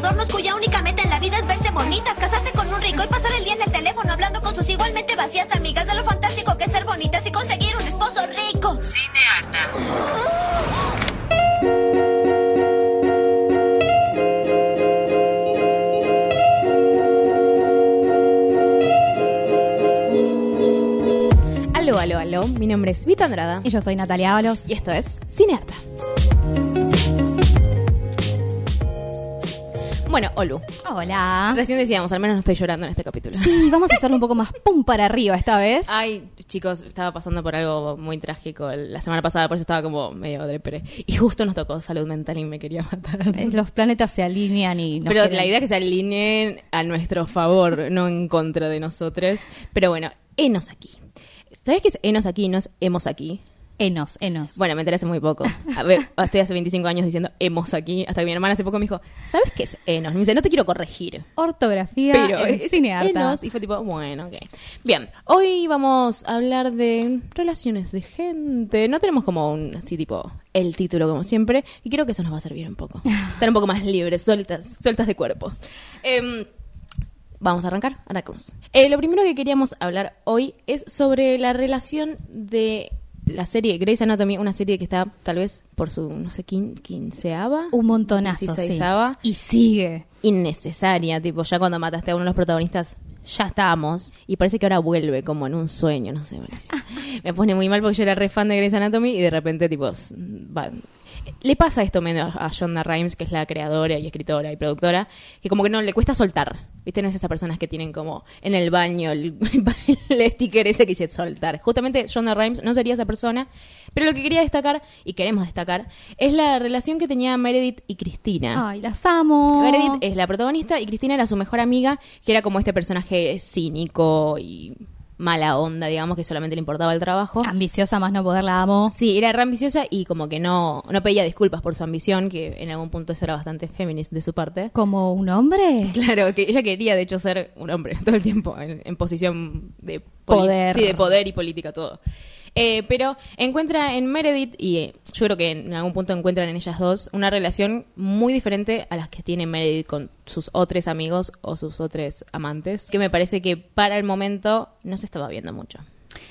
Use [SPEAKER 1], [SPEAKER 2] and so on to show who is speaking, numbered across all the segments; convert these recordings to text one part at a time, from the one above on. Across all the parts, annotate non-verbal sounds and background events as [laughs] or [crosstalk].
[SPEAKER 1] Adornos cuya única meta en la vida es verse bonitas, casarse con un rico y pasar el día en el teléfono hablando con sus igualmente vacías amigas de lo fantástico que es ser bonitas y conseguir un esposo rico.
[SPEAKER 2] Cineata.
[SPEAKER 3] Aló, aló, aló. Mi nombre es Vita Andrada.
[SPEAKER 4] Y yo soy Natalia Ábalos.
[SPEAKER 3] Y esto es Cinearta. Bueno, Olu.
[SPEAKER 4] Hola.
[SPEAKER 3] Recién decíamos, al menos no estoy llorando en este capítulo.
[SPEAKER 4] Sí, vamos a hacerlo un poco más pum para arriba esta vez.
[SPEAKER 3] Ay, chicos, estaba pasando por algo muy trágico la semana pasada, por eso estaba como medio depre. Y justo nos tocó salud mental y me quería matar.
[SPEAKER 4] Eh, Los planetas se alinean y nos
[SPEAKER 3] Pero
[SPEAKER 4] quieren-
[SPEAKER 3] la idea es que se alineen a nuestro favor, no en contra de nosotros. Pero bueno, enos aquí. ¿Sabes qué es enos aquí? No es hemos aquí.
[SPEAKER 4] Enos, enos.
[SPEAKER 3] Bueno, me enteré hace muy poco. A ver, estoy hace 25 años diciendo hemos aquí, hasta que mi hermana hace poco me dijo, ¿sabes qué es enos? Me dice, no te quiero corregir.
[SPEAKER 4] Ortografía
[SPEAKER 3] Pero
[SPEAKER 4] en
[SPEAKER 3] es
[SPEAKER 4] cinearta.
[SPEAKER 3] enos, y fue tipo, bueno, ok. Bien, hoy vamos a hablar de relaciones de gente. No tenemos como un, así tipo, el título como siempre, y creo que eso nos va a servir un poco. Estar un poco más libres, sueltas, sueltas de cuerpo. Em, Vamos a arrancar, arrancamos. Eh, lo primero que queríamos hablar hoy es sobre la relación de la serie Grey's Anatomy, una serie que está tal vez por su, no sé, quin- quinceava.
[SPEAKER 4] Un montonazo, sí. Y sigue.
[SPEAKER 3] Innecesaria, tipo, ya cuando mataste a uno de los protagonistas, ya estábamos. Y parece que ahora vuelve como en un sueño, no sé. me. Me pone muy mal porque yo era re fan de Grey's Anatomy y de repente, tipo, va- le pasa esto medio a Shonda Rhimes, que es la creadora y escritora y productora, que como que no le cuesta soltar. ¿Viste? No es esas personas que tienen como en el baño el, [laughs] el sticker ese que dice soltar. Justamente Shonda Rhimes no sería esa persona, pero lo que quería destacar, y queremos destacar, es la relación que tenía Meredith y Cristina.
[SPEAKER 4] Ay, las amo.
[SPEAKER 3] Meredith es la protagonista y Cristina era su mejor amiga, que era como este personaje cínico y mala onda, digamos, que solamente le importaba el trabajo.
[SPEAKER 4] Ambiciosa más no poder, la amo.
[SPEAKER 3] Sí, era re ambiciosa y como que no, no pedía disculpas por su ambición, que en algún punto eso era bastante feminist de su parte.
[SPEAKER 4] ¿Como un hombre? [laughs]
[SPEAKER 3] Claro, que ella quería de hecho ser un hombre [laughs] todo el tiempo, en, en posición de
[SPEAKER 4] Poder.
[SPEAKER 3] Sí, de poder y política, todo. Eh, pero encuentra en Meredith, y eh, yo creo que en algún punto encuentran en ellas dos, una relación muy diferente a las que tiene Meredith con sus otros amigos o sus otros amantes, que me parece que para el momento no se estaba viendo mucho.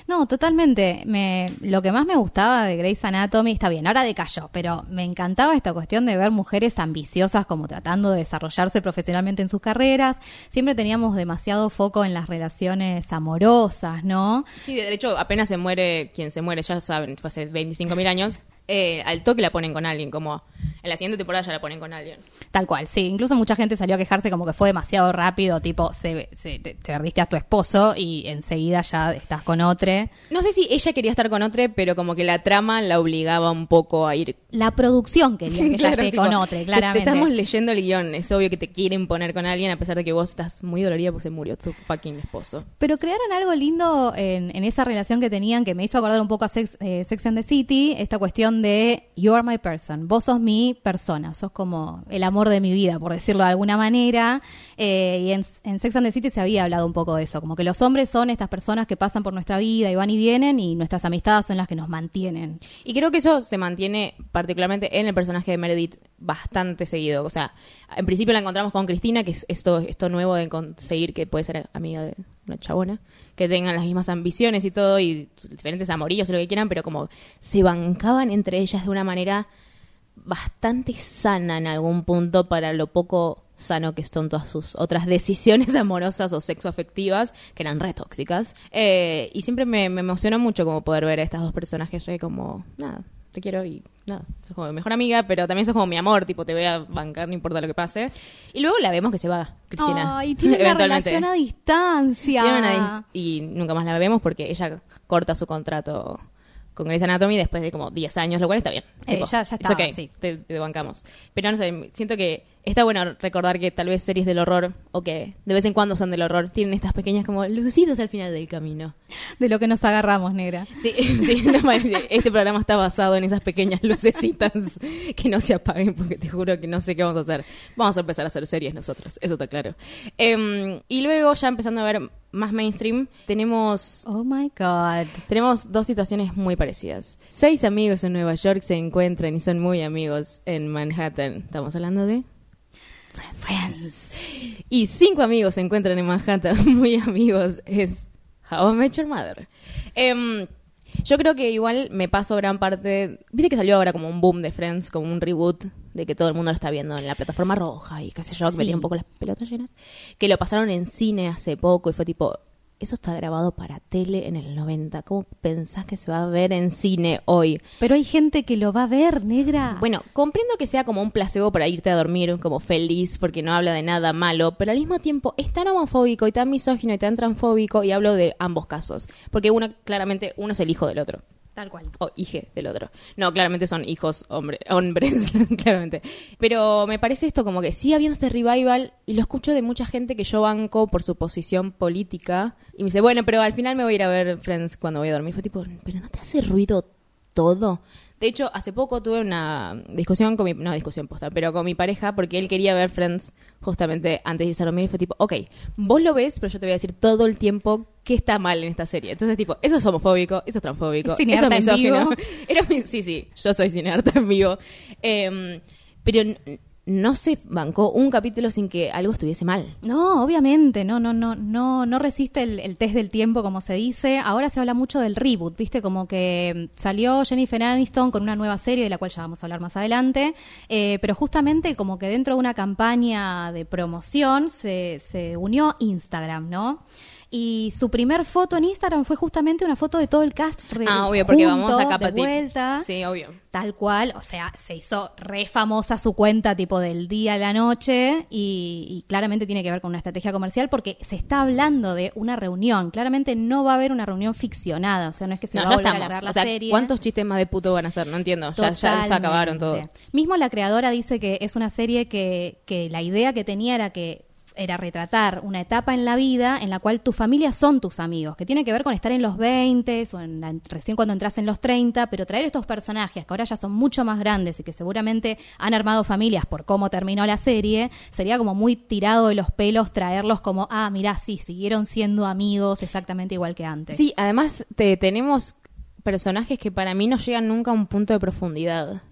[SPEAKER 4] No, totalmente. Me, lo que más me gustaba de Grey's Anatomy, está bien, ahora decayó, pero me encantaba esta cuestión de ver mujeres ambiciosas como tratando de desarrollarse profesionalmente en sus carreras. Siempre teníamos demasiado foco en las relaciones amorosas, ¿no?
[SPEAKER 3] Sí, de hecho, apenas se muere, quien se muere, ya saben, fue hace 25.000 años, eh, al toque la ponen con alguien, como en la siguiente temporada ya la ponen con alguien.
[SPEAKER 4] Tal cual, sí. Incluso mucha gente salió a quejarse como que fue demasiado rápido, tipo, se, se- te, te perdiste a tu esposo y enseguida ya estás con otro.
[SPEAKER 3] No sé si ella quería estar con otro, pero como que la trama la obligaba un poco a ir.
[SPEAKER 4] La producción quería que [laughs] ella esté
[SPEAKER 3] tipo,
[SPEAKER 4] con otro,
[SPEAKER 3] te-
[SPEAKER 4] claramente.
[SPEAKER 3] Te estamos leyendo el guion, es obvio que te quieren poner con alguien a pesar de que vos estás muy dolorida porque se murió tu fucking esposo.
[SPEAKER 4] Pero crearon algo lindo en, en esa relación que tenían que me hizo acordar un poco a Sex, eh, Sex and the City, esta cuestión de you are my person, vos sos mi persona, sos como el amor de mi vida, por decirlo de alguna manera. Eh, y en, Sex and the City se había hablado un poco de eso, como que los hombres son estas personas que pasan por nuestra vida y van y vienen y nuestras amistades son las que nos mantienen.
[SPEAKER 3] Y creo que eso se mantiene particularmente en el personaje de Meredith bastante seguido. O sea, en principio la encontramos con Cristina, que es esto, esto nuevo de conseguir que puede ser amiga de una chabona, que tengan las mismas ambiciones y todo, y diferentes amorillos y lo que quieran, pero como se bancaban entre ellas de una manera bastante sana en algún punto para lo poco sano que son todas sus otras decisiones [laughs] amorosas o sexoafectivas, que eran re tóxicas. Eh, y siempre me, me emocionó mucho como poder ver a estas dos personajes re como, nada, te quiero y nada, sos como mi mejor amiga, pero también sos como mi amor, tipo, te voy a bancar, no importa lo que pase. Y luego la vemos que se va, Cristina.
[SPEAKER 4] Ay, tiene una relación a distancia.
[SPEAKER 3] Tiene una dis- y nunca más la vemos porque ella corta su contrato con Grey's Anatomy después de como 10 años, lo cual está bien.
[SPEAKER 4] Eh,
[SPEAKER 3] Tipo,
[SPEAKER 4] ya- ya está,
[SPEAKER 3] okay,
[SPEAKER 4] sí.
[SPEAKER 3] te, te bancamos. Pero no sé, siento que está bueno recordar que tal vez series del horror, o que de vez en cuando son del horror, tienen estas pequeñas como lucecitas al final del camino.
[SPEAKER 4] De lo que nos agarramos, negra.
[SPEAKER 3] Sí, [laughs] sí, no, [laughs] este programa está basado en esas pequeñas lucecitas [laughs] que no se apaguen porque te juro que no sé qué vamos a hacer. Vamos a empezar a hacer series nosotros, eso está claro. Em, y luego ya empezando a ver más mainstream, tenemos
[SPEAKER 4] Oh my God.
[SPEAKER 3] tenemos dos situaciones muy parecidas. Seis amigos en Nueva York se encuentran y son muy amigos en Manhattan. Estamos hablando de
[SPEAKER 4] Friends.
[SPEAKER 3] y cinco amigos se encuentran en Manhattan, [laughs] muy amigos, es How I Met Your Mother. Em, yo creo que igual me paso gran parte... Viste que salió ahora como un boom de Friends, como un reboot, de que todo el mundo lo está viendo en la plataforma roja y qué sé yo, que me tiene un poco las pelotas llenas. Que lo pasaron en cine hace poco y fue tipo... Eso está grabado para tele en el 90. ¿Cómo pensás que se va a ver en cine hoy?
[SPEAKER 4] Pero hay gente que lo va a ver, negra.
[SPEAKER 3] Bueno, comprendo que sea como un placebo para irte a dormir como feliz porque no habla de nada malo, pero al mismo tiempo es tan homofóbico y tan misógino y tan transfóbico y hablo de ambos casos, porque uno claramente uno es el hijo del otro
[SPEAKER 4] Tal cual.
[SPEAKER 3] o hije del otro. No, claramente son hijos hombre, hombres, [laughs] claramente. Pero me parece esto como que sigue habiendo este revival y lo escucho de mucha gente que yo banco por su posición política y me dice, bueno, pero al final me voy a ir a ver Friends cuando voy a dormir. Fue tipo, pero ¿no te hace ruido todo? De hecho, hace poco tuve una discusión con mi, no discusión posta, pero con mi pareja porque él quería ver Friends justamente antes de irse a dormir y fue tipo, ok, vos lo ves, pero yo te voy a decir todo el tiempo qué está mal en esta serie. Entonces, tipo, eso es homofóbico, eso es transfóbico, eso es misógino. [laughs] Era mi- sí, sí, yo soy cinearta en vivo. Em, pero no se bancó un capítulo sin que algo estuviese mal.
[SPEAKER 4] No, obviamente, no, no, no, no, no resiste el, test del tiempo, como se dice. Ahora se habla mucho del reboot, viste, como que mm, salió Jennifer Aniston con una nueva serie de la cual ya vamos a hablar más adelante, eh, pero justamente como que dentro de una campaña de promoción se, se unió Instagram, ¿no? Y su primer foto en Instagram fue justamente una foto de todo el cast. re-
[SPEAKER 3] Ah, obvio, porque
[SPEAKER 4] junto,
[SPEAKER 3] vamos a
[SPEAKER 4] de vuelta.
[SPEAKER 3] Sí, obvio.
[SPEAKER 4] Tal cual, o sea, se hizo re famosa su cuenta tipo del día a la noche y, y claramente tiene que ver con una estrategia comercial porque se está hablando de una reunión. Claramente no va a haber una reunión ficcionada, o sea, no es que se
[SPEAKER 3] No,
[SPEAKER 4] va
[SPEAKER 3] ya
[SPEAKER 4] a volver
[SPEAKER 3] estamos.
[SPEAKER 4] la
[SPEAKER 3] O sea,
[SPEAKER 4] serie.
[SPEAKER 3] ¿cuántos chistes más de puto van a hacer? No entiendo. Ya, ya se
[SPEAKER 4] Totalmente.
[SPEAKER 3] acabaron todo.
[SPEAKER 4] Mismo la creadora dice que es una serie que, que la idea que tenía era que era retratar una etapa en la vida en la cual tu familia son tus amigos, que tiene que ver con estar en los 20 o en la- recién cuando entras en los 30, pero traer estos personajes que ahora ya son mucho más grandes y que seguramente han armado familias por cómo terminó la serie, sería como muy tirado de los pelos traerlos como, ah, mirá, sí, siguieron siendo amigos exactamente igual que antes.
[SPEAKER 3] Sí, además te, tenemos personajes que para mí no llegan nunca a un punto de profundidad.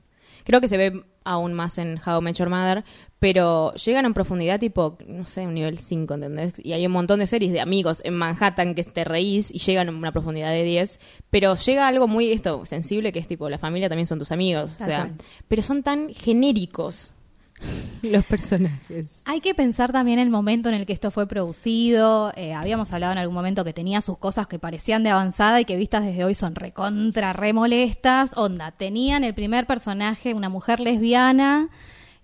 [SPEAKER 3] Creo que se ve aún más en How I Met Your Mother, pero llegan en profundidad tipo, no sé, un nivel 5, ¿entendés? Y hay un montón de series de amigos en Manhattan que te reís y llegan a una profundidad de 10, pero llega algo muy esto sensible que es tipo, la familia también son tus amigos, o sea,
[SPEAKER 4] cual.
[SPEAKER 3] pero son tan genéricos [laughs] los personajes.
[SPEAKER 4] Hay que pensar también el momento en el que esto fue producido. Eh, habíamos hablado en algún momento que tenía sus cosas que parecían de avanzada y que vistas desde hoy son recontra, remolestas. Onda, tenían el primer personaje, una mujer lesbiana.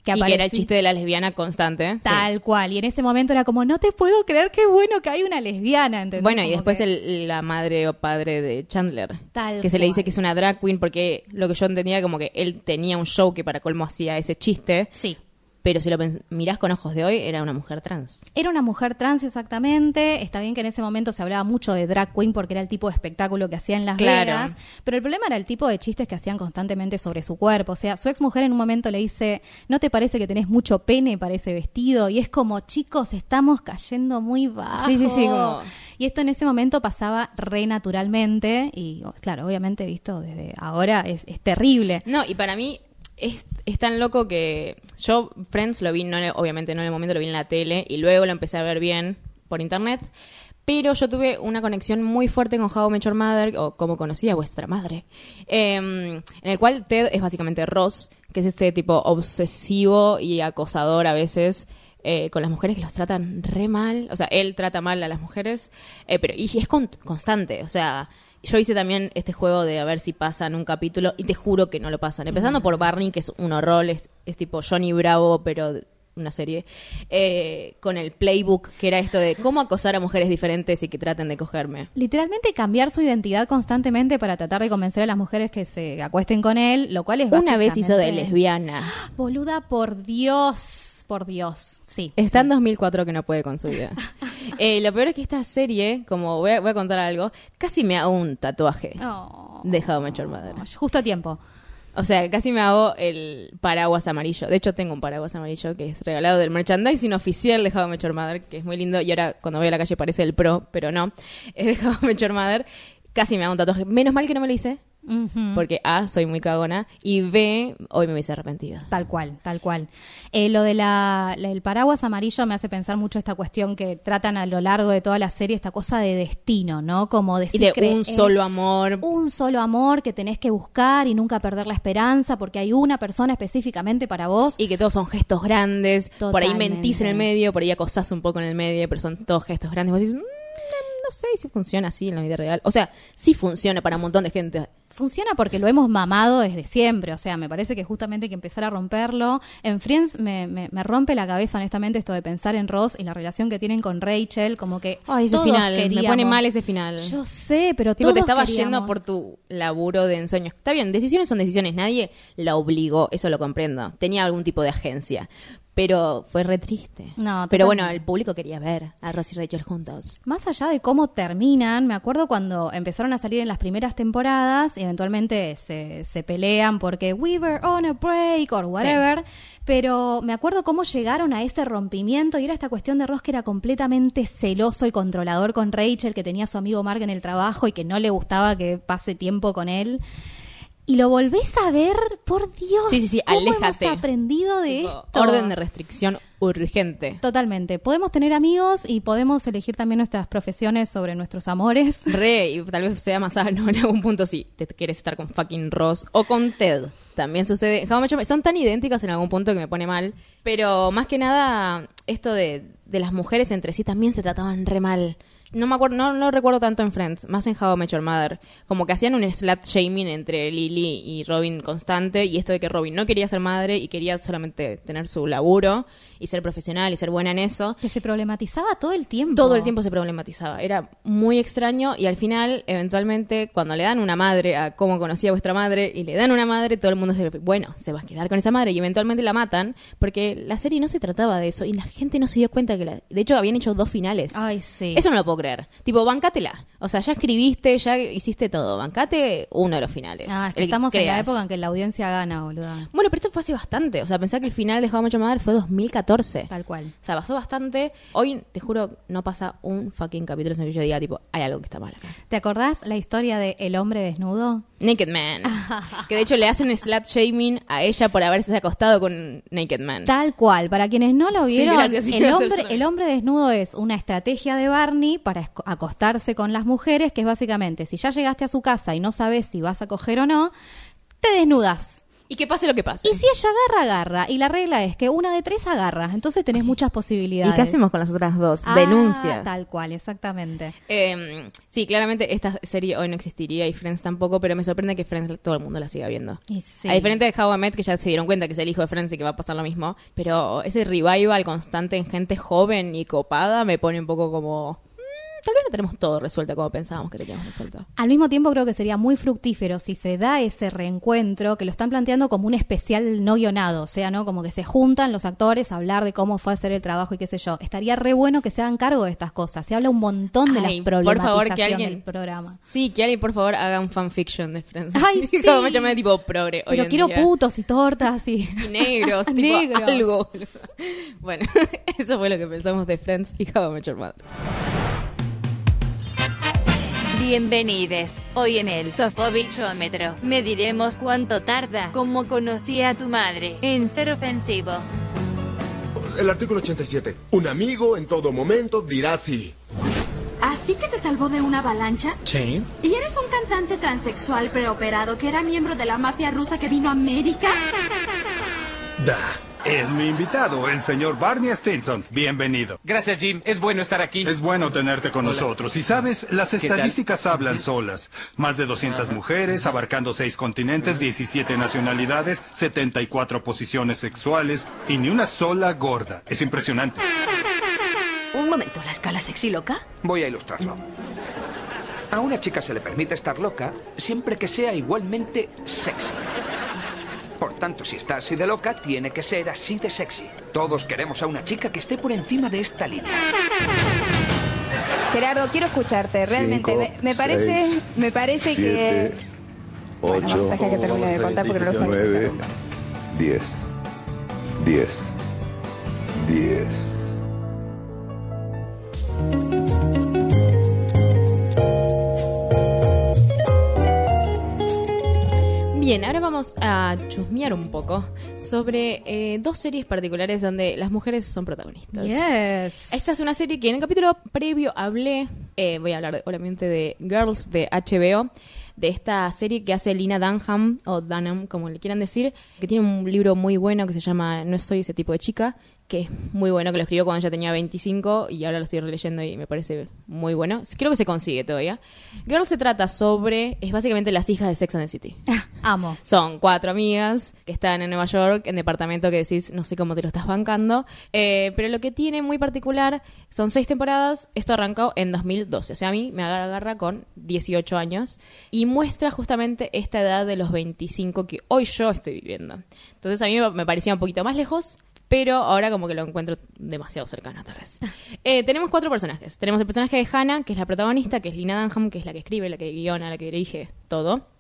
[SPEAKER 4] Que
[SPEAKER 3] y que era el chiste de la lesbiana constante. sí.
[SPEAKER 4] Tal cual. Y en ese momento era como, no te puedo creer qué bueno que hay una lesbiana, ¿entendés?
[SPEAKER 3] Bueno, y después
[SPEAKER 4] que-
[SPEAKER 3] el- la madre o padre de Chandler.
[SPEAKER 4] Tal
[SPEAKER 3] que se le dice que es una drag queen porque lo que yo entendía como que él tenía un show que para colmo hacía ese chiste.
[SPEAKER 4] Sí.
[SPEAKER 3] Pero si lo mirás con ojos de hoy, era una mujer trans.
[SPEAKER 4] Era una mujer trans exactamente. Está bien que en ese momento se hablaba mucho de drag queen porque era el tipo de espectáculo que hacía en Las
[SPEAKER 3] Claro.
[SPEAKER 4] Vegas. Pero el problema era el tipo de chistes que hacían constantemente sobre su cuerpo. O sea, su ex mujer en un momento le dice, ¿no te parece que tenés mucho pene para ese vestido? Y es como, chicos, estamos cayendo muy bajo.
[SPEAKER 3] Sí, sí, sí, como-
[SPEAKER 4] Y esto en ese momento pasaba re naturalmente. Y claro, obviamente visto desde ahora es, es terrible.
[SPEAKER 3] No, y para mí es, tan loco que yo Friends lo vi, no, obviamente no en el momento, lo vi en la tele y luego lo empecé a ver bien por internet. Pero yo tuve una conexión muy fuerte con How I Met Mother, o como conocía a vuestra madre, em, en el cual Ted es básicamente Ross, que es este tipo obsesivo y acosador a veces eh, con las mujeres que los tratan re mal. O sea, él trata mal a las mujeres, eh, pero y es con- constante. O sea, yo hice también este juego de a ver si pasan un capítulo y te juro que no lo pasan. Empezando por Barney, que es un horror, es, es tipo Johnny Bravo, pero una serie, eh, con el playbook, que era esto de cómo acosar a mujeres diferentes y que traten de cogerme.
[SPEAKER 4] Literalmente cambiar su identidad constantemente para tratar de convencer a las mujeres que se acuesten con él, lo cual es
[SPEAKER 3] Una vez hizo de lesbiana.
[SPEAKER 4] Boluda, por Dios. Por Dios. Sí.
[SPEAKER 3] Está en 2004 que no puede con su vida. [laughs] Eh, lo peor es que esta serie, como voy a, voy a contar algo, casi me hago un tatuaje
[SPEAKER 4] Oh.
[SPEAKER 3] de How Mother.
[SPEAKER 4] Justo a tiempo.
[SPEAKER 3] O sea, casi me hago el paraguas amarillo. De hecho, tengo un paraguas amarillo que es regalado del merchandising oficial de How Your Mother, que es muy lindo. Y ahora, cuando voy a la calle, parece el pro, pero no. Es de How Mother. Casi me hago un tatuaje. Menos mal que no me lo hice, Porque A, soy muy cagona, y B, hoy me hubiese arrepentido.
[SPEAKER 4] Tal cual, tal cual. Eh, lo de la, la- el paraguas amarillo me hace pensar mucho esta cuestión que tratan a lo largo de toda la serie, esta cosa de destino, ¿no? Como
[SPEAKER 3] Y
[SPEAKER 4] decir
[SPEAKER 3] de
[SPEAKER 4] creer-
[SPEAKER 3] un solo amor.
[SPEAKER 4] un solo amor que tenés que buscar y nunca perder la esperanza porque hay una persona específicamente para vos.
[SPEAKER 3] Y que todos son gestos grandes. Por ahí mentís en el medio, por ahí acosás un poco en el medio, pero son todos gestos grandes. Vos decís, "Mm, no sé si funciona así en la vida real. O sea, sí funciona para un montón de gente.
[SPEAKER 4] Funciona porque lo hemos mamado desde siempre, o sea, me parece que justamente hay que empezar a romperlo. En Friends me, me- me rompe la cabeza honestamente esto de pensar en Ross y la relación que tienen con Rachel, como que
[SPEAKER 3] Ay, ese
[SPEAKER 4] todos
[SPEAKER 3] final, me
[SPEAKER 4] queríamos-
[SPEAKER 3] pone mal ese final.
[SPEAKER 4] Yo sé, pero
[SPEAKER 3] Tipo, te estaba
[SPEAKER 4] queríamos.
[SPEAKER 3] yendo por tu laburo de ensueño. Está bien, decisiones son decisiones. Nadie la obligó, eso lo comprendo. Tenía algún tipo de agencia. Pero fue re triste.
[SPEAKER 4] No,
[SPEAKER 3] pero bueno, el público quería ver a Ross y Rachel juntos.
[SPEAKER 4] Más allá de cómo terminan, me acuerdo cuando empezaron a salir en las primeras temporadas y eventualmente se, se pelean porque we were on a break or whatever, pero me acuerdo cómo llegaron a ese rompimiento y era esta cuestión de Ross que era completamente celoso y controlador con Rachel, que tenía a su amigo Mark en el trabajo y que no le gustaba que pase tiempo con él. Y lo volvés a ver, por Dios.
[SPEAKER 3] Sí, sí, sí,
[SPEAKER 4] ¿cómo
[SPEAKER 3] aléjate.
[SPEAKER 4] hemos aprendido de
[SPEAKER 3] Tipo,
[SPEAKER 4] esto?
[SPEAKER 3] Orden de restricción urgente.
[SPEAKER 4] Totalmente. Podemos tener amigos y podemos elegir también nuestras profesiones sobre nuestros amores. [laughs]
[SPEAKER 3] Re, y tal vez sea más sano en algún punto si te quieres estar con fucking Ross o con Ted. También sucede. Son tan idénticas en algún punto que me pone mal. Pero más que nada, esto de, de las mujeres entre sí también se trataban re mal. No me acuerdo, no, no recuerdo tanto en Friends, más en How I Met Your Mother. Como que hacían un slut shaming entre Lily y Robin constante. Y esto de que Robin no quería ser madre y quería solamente tener su laburo y ser profesional y ser buena en eso.
[SPEAKER 4] Que se problematizaba todo el tiempo.
[SPEAKER 3] Todo el tiempo se problematizaba. Era muy extraño y al final, eventualmente, cuando le dan una madre a cómo conocía vuestra madre y le dan una madre, todo el mundo se bueno, se va a quedar con esa madre y eventualmente la matan porque la serie no se trataba de eso y la gente no se dio cuenta que la... De hecho, habían hecho dos finales.
[SPEAKER 4] Ay, sí.
[SPEAKER 3] Eso no lo puedo creer. Tipo, bancátela. O sea, ya escribiste, ya hiciste todo. Bancate uno de los finales.
[SPEAKER 4] Ah, es que
[SPEAKER 3] El
[SPEAKER 4] estamos en la época en que la audiencia gana, boluda.
[SPEAKER 3] Bueno, pero esto fue hace bastante. O sea, pensá que el final de How Your Mother fue 2014.
[SPEAKER 4] Tal cual.
[SPEAKER 3] O sea, pasó bastante. Hoy, te juro, no pasa un fucking capítulo en el que yo diga, tipo, hay algo que está mal acá.
[SPEAKER 4] ¿Te acordás la historia de El hombre desnudo?
[SPEAKER 3] Naked Man. que de hecho le hacen slut shaming a ella por haberse acostado con Naked Man.
[SPEAKER 4] Tal cual. Para quienes no lo vieron,
[SPEAKER 3] gracias, sí,
[SPEAKER 4] el, hombre, el hombre desnudo es una estrategia de Barney para acostarse con las mujeres, que es básicamente, si ya llegaste a su casa y no sabes si vas a coger o no, te desnudas.
[SPEAKER 3] Y que pase lo que pase.
[SPEAKER 4] Y si ella agarra, agarra. Y la regla es que una de tres agarra. Entonces tenés muchas
[SPEAKER 3] ¿Y
[SPEAKER 4] posibilidades.
[SPEAKER 3] qué hacemos con las otras dos?
[SPEAKER 4] Ah,
[SPEAKER 3] Denuncia.
[SPEAKER 4] Tal cual, exactamente.
[SPEAKER 3] Eh, sí, claramente esta serie hoy no existiría y Friends tampoco, pero me sorprende que Friends todo el mundo la siga viendo.
[SPEAKER 4] Y sí.
[SPEAKER 3] A diferencia de How I Met, que ya se dieron cuenta que es el hijo de Friends y que va a pasar lo mismo. Pero ese revival constante en gente joven y copada me pone un poco como... "Mm, tal vez no tenemos todo resuelto como pensábamos que teníamos resuelto.
[SPEAKER 4] Al mismo tiempo creo que sería muy fructífero si se da ese reencuentro, que lo están planteando como un especial no guionado, o sea, ¿no? Como que se juntan los actores a hablar de cómo fue hacer el trabajo y qué sé yo. Estaría re bueno que se hagan cargo de estas cosas. Se habla un montón de
[SPEAKER 3] Ay,
[SPEAKER 4] la
[SPEAKER 3] por
[SPEAKER 4] problematización
[SPEAKER 3] favor, que alguien-
[SPEAKER 4] del programa.
[SPEAKER 3] Sí, que alguien por favor haga un fanfiction de Friends.
[SPEAKER 4] Ay, [laughs] sí.
[SPEAKER 3] Como me llamé tipo progre hoy
[SPEAKER 4] Pero
[SPEAKER 3] en
[SPEAKER 4] quiero
[SPEAKER 3] día.
[SPEAKER 4] putos y tortas y...
[SPEAKER 3] Y negros, [laughs] tipo
[SPEAKER 4] Negros.
[SPEAKER 3] algo. [laughs] Bueno, eso fue lo que pensamos de Friends y How I Met Your Mother.
[SPEAKER 2] Bienvenides. Hoy en el Sofobichómetro mediremos cuánto tarda como conocí a tu madre en ser ofensivo.
[SPEAKER 5] El artículo 87. Un amigo en todo momento dirá sí.
[SPEAKER 6] ¿Así que te salvó de una avalancha?
[SPEAKER 7] Sí.
[SPEAKER 6] ¿Y eres un cantante transexual preoperado que era miembro de la mafia rusa que vino a América?
[SPEAKER 7] Da.
[SPEAKER 8] Es mi invitado, el señor Barney Stinson. Bienvenido.
[SPEAKER 7] Gracias, Jim. Es bueno estar aquí.
[SPEAKER 8] Es bueno tenerte con nosotros. Y sabes, las estadísticas hablan solas. Más de 200 mujeres, abarcando 6 continentes, 17 nacionalidades, 74 posiciones sexuales y ni una sola gorda. Es impresionante.
[SPEAKER 9] Un momento, ¿la escala sexy loca?
[SPEAKER 10] Voy a ilustrarlo. A una chica se le permite estar loca siempre que sea igualmente sexy. Por tanto, si está así de loca, tiene que ser así de sexy. Todos queremos a una chica que esté por encima de esta línea.
[SPEAKER 11] Gerardo, quiero escucharte, realmente. Me, parece, me parece que.
[SPEAKER 12] 8,
[SPEAKER 11] bueno, que termine de contar
[SPEAKER 3] Bien, ahora vamos a chusmear un poco sobre eh, dos series particulares donde las mujeres son protagonistas.
[SPEAKER 4] Yes.
[SPEAKER 3] Esta es una serie que en el capítulo previo hablé, eh, voy a hablar obviamente de Girls de HBO, de esta serie que hace Lina Dunham, o Dunham, como le quieran decir, que tiene un libro muy bueno que se llama No soy ese tipo de chica, que es muy bueno, que lo escribió cuando ya tenía 25 y ahora lo estoy releyendo y me parece muy bueno. Creo que se consigue todavía. Girls se trata sobre, es básicamente las hijas de Sex and the City.
[SPEAKER 4] Amo.
[SPEAKER 3] Son cuatro amigas que están en Nueva York, en departamento que decís, no sé cómo te lo estás bancando. Eh, pero lo que tiene muy particular son seis temporadas. Esto arrancó en 2012. O sea, a mí me agarra con 18 años y muestra justamente esta edad de los 25 que hoy yo estoy viviendo. Entonces a mí me parecía un poquito más lejos. Pero ahora como que lo encuentro demasiado cercano, tal vez. Eh, tenemos cuatro personajes. Tenemos el personaje de Hannah, que es la protagonista, que es Lina Dunham, que es la que escribe, la que guiona, la que dirige, todo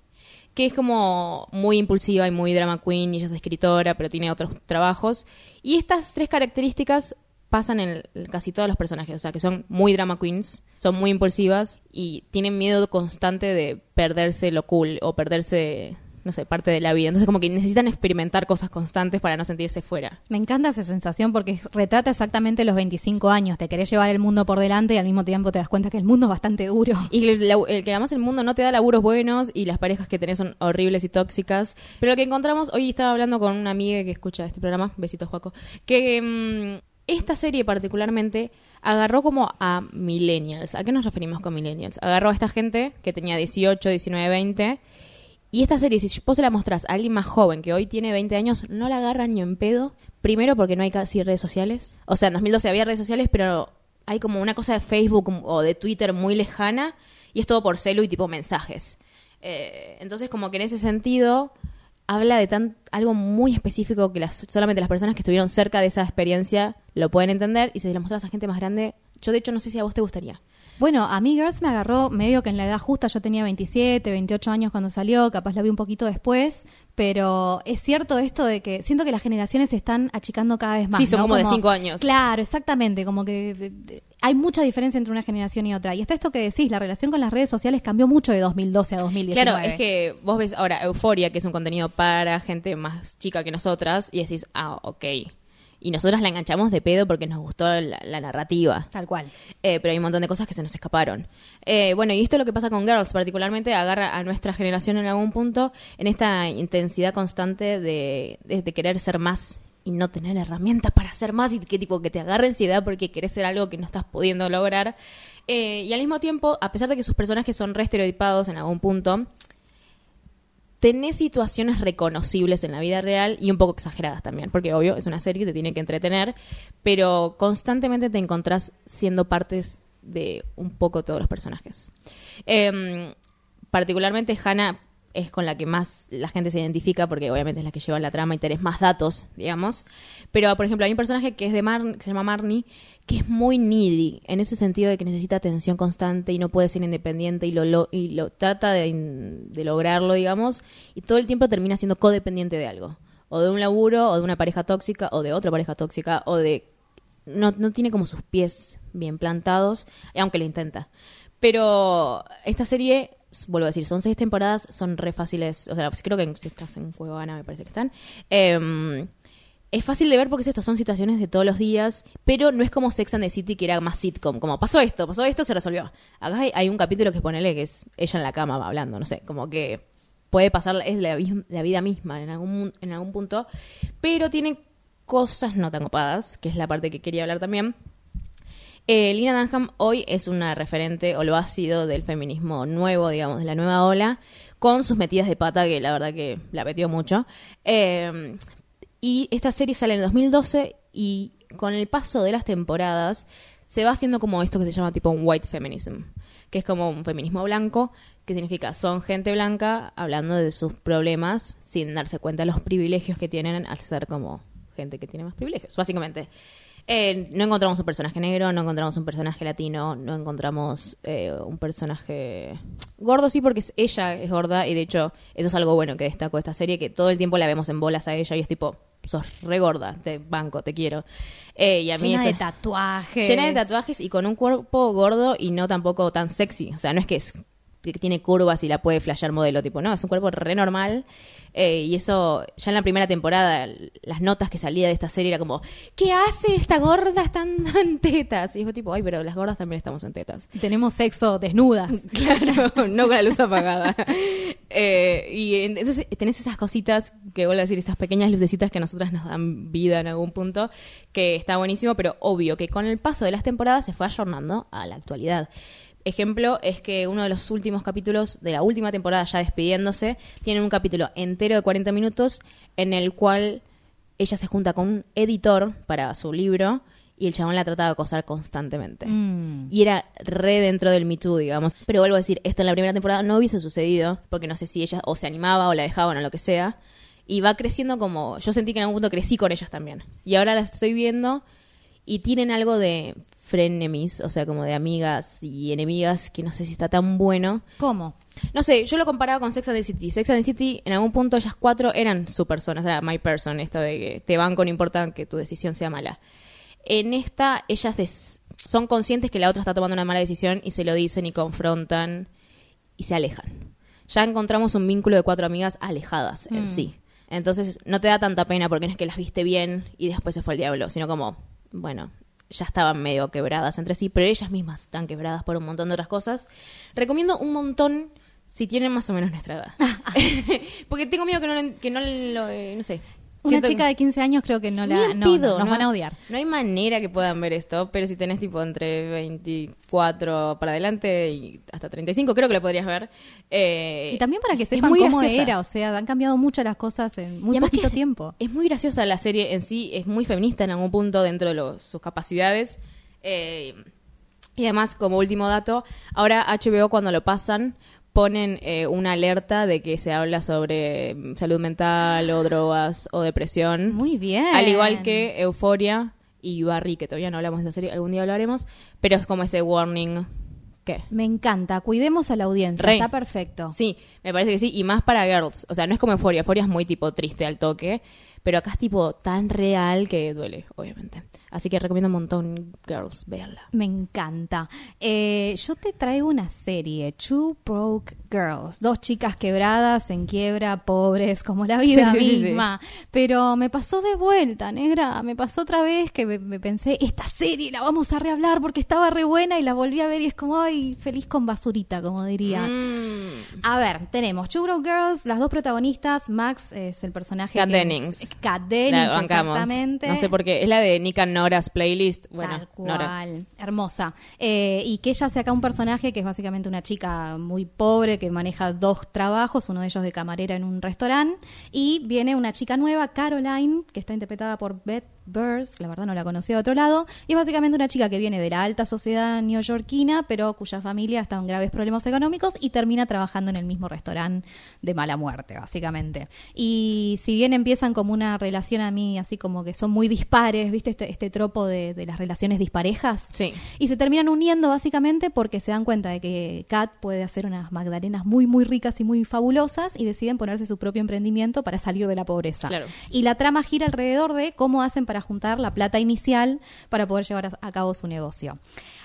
[SPEAKER 3] que es como muy impulsiva y muy drama queen y ella es escritora, pero tiene otros trabajos. Y estas tres características pasan en casi todos los personajes, o sea, que son muy drama queens, son muy impulsivas y tienen miedo constante de perderse lo cool o perderse, no sé, parte de la vida. Entonces como que necesitan experimentar cosas constantes para no sentirse fuera.
[SPEAKER 4] Me encanta esa sensación porque retrata exactamente los 25 años. Te querés llevar el mundo por delante y al mismo tiempo te das cuenta que el mundo es bastante duro.
[SPEAKER 3] Y el, que además el mundo no te da laburos buenos y las parejas que tenés son horribles y tóxicas. Pero lo que encontramos, hoy estaba hablando con una amiga que escucha este programa, besitos Juaco, que mm, esta serie particularmente agarró como a millennials. ¿A qué nos referimos con millennials? Agarró a esta gente que tenía 18, 19, 20. Y esta serie, si vos se la mostrás a alguien más joven que hoy tiene 20 años, no la agarran ni en pedo. Primero porque no hay casi redes sociales. O sea, en 2012 había redes sociales, pero hay como una cosa de Facebook o de Twitter muy lejana y es todo por celu y tipo mensajes. Eh, entonces, como que en ese sentido habla de tan, algo muy específico que las, solamente las personas que estuvieron cerca de esa experiencia lo pueden entender y si se la mostras a gente más grande, yo de hecho no sé si a vos te gustaría.
[SPEAKER 4] Bueno, a mí Girls me agarró medio que en la edad justa, yo tenía 27, 28 años cuando salió, capaz la vi un poquito después, pero es cierto esto de que siento que las generaciones se están achicando cada vez más.
[SPEAKER 3] Sí, son
[SPEAKER 4] ¿no?
[SPEAKER 3] como de cinco años.
[SPEAKER 4] Claro, exactamente, como que de- de- hay mucha diferencia entre una generación y otra. Y está esto que decís, la relación con las redes sociales cambió mucho de 2012 a 2019.
[SPEAKER 3] Claro, es que vos ves ahora Euforia, que es un contenido para gente más chica que nosotras, y decís, ah, ok. Y nosotras la enganchamos de pedo porque nos gustó la, la narrativa.
[SPEAKER 4] Tal cual.
[SPEAKER 3] Eh, pero hay un montón de cosas que se nos escaparon. Eh, bueno, y esto es lo que pasa con Girls, particularmente agarra a nuestra generación en algún punto en esta intensidad constante de, de- de querer ser más y no tener herramientas para ser más y que tipo que te agarre ansiedad porque querés ser algo que no estás pudiendo lograr. Eh, y al mismo tiempo, a pesar de que sus personajes son re estereotipados en algún punto, tenés situaciones reconocibles en la vida real y un poco exageradas también, porque obvio es una serie que te tiene que entretener, pero constantemente te encontrás siendo partes de un poco todos los personajes. Em, particularmente Hannah es con la que más la gente se identifica porque obviamente es la que lleva la trama y tenés más datos, digamos. Pero, por ejemplo, hay un personaje que es de Mar que se llama Marnie, que es muy needy, en ese sentido de que necesita atención constante y no puede ser independiente y lo, lo- y lo trata de, de lograrlo, digamos, y todo el tiempo termina siendo codependiente de algo. O de un laburo, o de una pareja tóxica, o de otra pareja tóxica, o de... No, no tiene como sus pies bien plantados, aunque lo intenta. Pero esta serie, vuelvo a decir, son seis temporadas, son re fáciles. O sea, creo que si estás en Fuego Ana, me parece que están. Eh, es fácil de ver porque es esto, son situaciones de todos los días, pero no es como Sex and the City que era más sitcom, como pasó esto, pasó esto, se resolvió. Acá hay, hay un capítulo que ponele que es ella en la cama hablando, no sé, como que puede pasar, es la, la vida misma en algún, en algún punto, pero tiene cosas no tan copadas, que es la parte que quería hablar también. Eh, Lina Dunham hoy es una referente, o lo ha sido, del feminismo nuevo, digamos, de la nueva ola, con sus metidas de pata, que la verdad que la metió mucho. Eh, y esta serie sale en el 2012 y con el paso de las temporadas se va haciendo como esto que se llama tipo un white feminism. que es como un feminismo blanco, que significa son gente blanca hablando de sus problemas sin darse cuenta de los privilegios que tienen al ser como gente que tiene más privilegios, básicamente. Eh, no encontramos un personaje negro, no encontramos un personaje latino, no encontramos eh, un personaje gordo, sí, porque es- ella es gorda y de hecho eso es algo bueno que destaco de esta serie, que todo el tiempo la vemos en bolas a ella y es tipo, sos re gorda, te banco, te quiero. Eh, y a mí
[SPEAKER 4] Llena de tatuajes.
[SPEAKER 3] Llena de tatuajes y con un cuerpo gordo y no tampoco tan sexy. O sea, no es que, es, que tiene curvas y la puede flashear modelo, tipo, no, es un cuerpo re normal. Eh, y eso, ya en la primera temporada, las notas que salía de esta serie era como, ¿qué hace esta gorda estando en tetas? Y fue tipo, ay, pero las gordas también estamos en tetas.
[SPEAKER 4] Tenemos sexo desnudas. [laughs]
[SPEAKER 3] Claro, no con la luz apagada. [laughs] Eh, y entonces tenés esas cositas que vuelvo a decir, esas pequeñas lucecitas que a nosotras nos dan vida en algún punto, que está buenísimo, pero obvio que con el paso de las temporadas se fue ayornando a la actualidad. Ejemplo es que uno de los últimos capítulos de la última temporada, ya despidiéndose, tiene un capítulo entero de 40 minutos en el cual ella se junta con un editor para su libro y el chabón la trata de acosar constantemente.
[SPEAKER 4] Mm.
[SPEAKER 3] Y era re dentro del Me Too, digamos. Pero vuelvo a decir, esto en la primera temporada no hubiese sucedido, porque no sé si ella o se animaba o la dejaban o lo que sea. Y va creciendo como. Yo sentí que en algún punto crecí con ellas también. Y ahora las estoy viendo y tienen algo de frenemies, o sea, como de amigas y enemigas, que no sé si está tan bueno.
[SPEAKER 4] ¿Cómo?
[SPEAKER 3] No sé, yo lo comparaba con Sex and the City. Sex and the City, en algún punto ellas cuatro eran su persona, o sea, my person, esto de que te banco, no importa que tu decisión sea mala. En esta, ellas des- son conscientes que la otra está tomando una mala decisión y se lo dicen y confrontan y se alejan. Ya encontramos un vínculo de cuatro amigas alejadas en
[SPEAKER 4] Mm.
[SPEAKER 3] sí. Entonces no te da tanta pena porque no es que las viste bien y después se fue el diablo, sino como, bueno, ya estaban medio quebradas entre sí, pero ellas mismas están quebradas por un montón de otras cosas. Recomiendo un montón si tienen más o menos nuestra edad. [laughs] [laughs] porque tengo miedo que no, que no lo, eh, no sé.
[SPEAKER 4] Una chica de 15 años creo que no la no,
[SPEAKER 3] pido,
[SPEAKER 4] no, nos
[SPEAKER 3] ¿no?
[SPEAKER 4] van a odiar.
[SPEAKER 3] No hay manera que puedan ver esto, pero si tenés tipo entre 24 para adelante y hasta 35, creo que lo podrías ver. Eh,
[SPEAKER 4] Y también para que
[SPEAKER 3] es
[SPEAKER 4] sepan
[SPEAKER 3] muy
[SPEAKER 4] cómo
[SPEAKER 3] graciosa.
[SPEAKER 4] era, o sea, han cambiado mucho las cosas en muy poquito
[SPEAKER 3] que
[SPEAKER 4] tiempo.
[SPEAKER 3] Es muy graciosa la serie en sí, es muy feminista en algún punto dentro de los- sus capacidades. Eh, y además, como último dato, ahora HBO cuando lo pasan ponen eh, una alerta de que se habla sobre mm, salud mental o drogas o depresión.
[SPEAKER 4] Muy bien.
[SPEAKER 3] Al igual que Euforia y Barry, que todavía no hablamos de esa serie, algún día hablaremos, pero es como ese warning. ¿Qué?
[SPEAKER 4] Me encanta, cuidemos a la audiencia, está perfecto.
[SPEAKER 3] Sí, me parece que sí, y más para girls. O sea, no es como Euphoria, Euphoria es muy tipo triste al toque, pero acá es tipo tan real que duele, obviamente. Así que recomiendo un montón Girls, véanla.
[SPEAKER 4] Me encanta. Eh, yo te traigo una serie, Two Broke Girls. Dos chicas quebradas, en quiebra, pobres, como la [laughs] vida
[SPEAKER 3] Sí, sí, sí, sí.
[SPEAKER 4] misma. Pero me pasó de vuelta, negra. Me pasó otra vez que me, me pensé, esta serie la vamos a rehablar porque estaba re buena y la volví a ver y es como, ay, feliz con basurita, como diría.
[SPEAKER 3] Mm.
[SPEAKER 4] A ver, tenemos Two Broke Girls, las dos protagonistas. Max es el personaje.
[SPEAKER 3] Kat Dennings.
[SPEAKER 4] Kat
[SPEAKER 3] La
[SPEAKER 4] Dennings,
[SPEAKER 3] bancamos.
[SPEAKER 4] exactamente.
[SPEAKER 3] No sé por qué. Es la de Nick and Nora's playlist. Bueno,
[SPEAKER 4] Tal
[SPEAKER 3] Nora.
[SPEAKER 4] cual, hermosa. Eh, y que ella hace acá un personaje que es básicamente una chica muy pobre que maneja dos trabajos, uno de ellos de camarera en un restaurante. Y viene una chica nueva, Caroline, que está interpretada por Beth Burrs, que la verdad no la conocía de otro lado. Y es básicamente una chica que viene de la alta sociedad neoyorquina, pero cuya familia está en graves problemas económicos y termina trabajando en el mismo restaurante de mala muerte, básicamente. Y si bien empiezan como una relación a mí, así como que son muy dispares, ¿viste? Este, este tropo de, de las relaciones disparejas.
[SPEAKER 3] Sí.
[SPEAKER 4] Y se terminan uniendo básicamente porque se dan cuenta de que Kat puede hacer unas magdalenas muy, muy ricas y muy fabulosas y deciden ponerse su propio emprendimiento para salir de la pobreza.
[SPEAKER 3] Claro.
[SPEAKER 4] Y la trama gira alrededor de cómo hacen para juntar la plata inicial para poder llevar a cabo su negocio.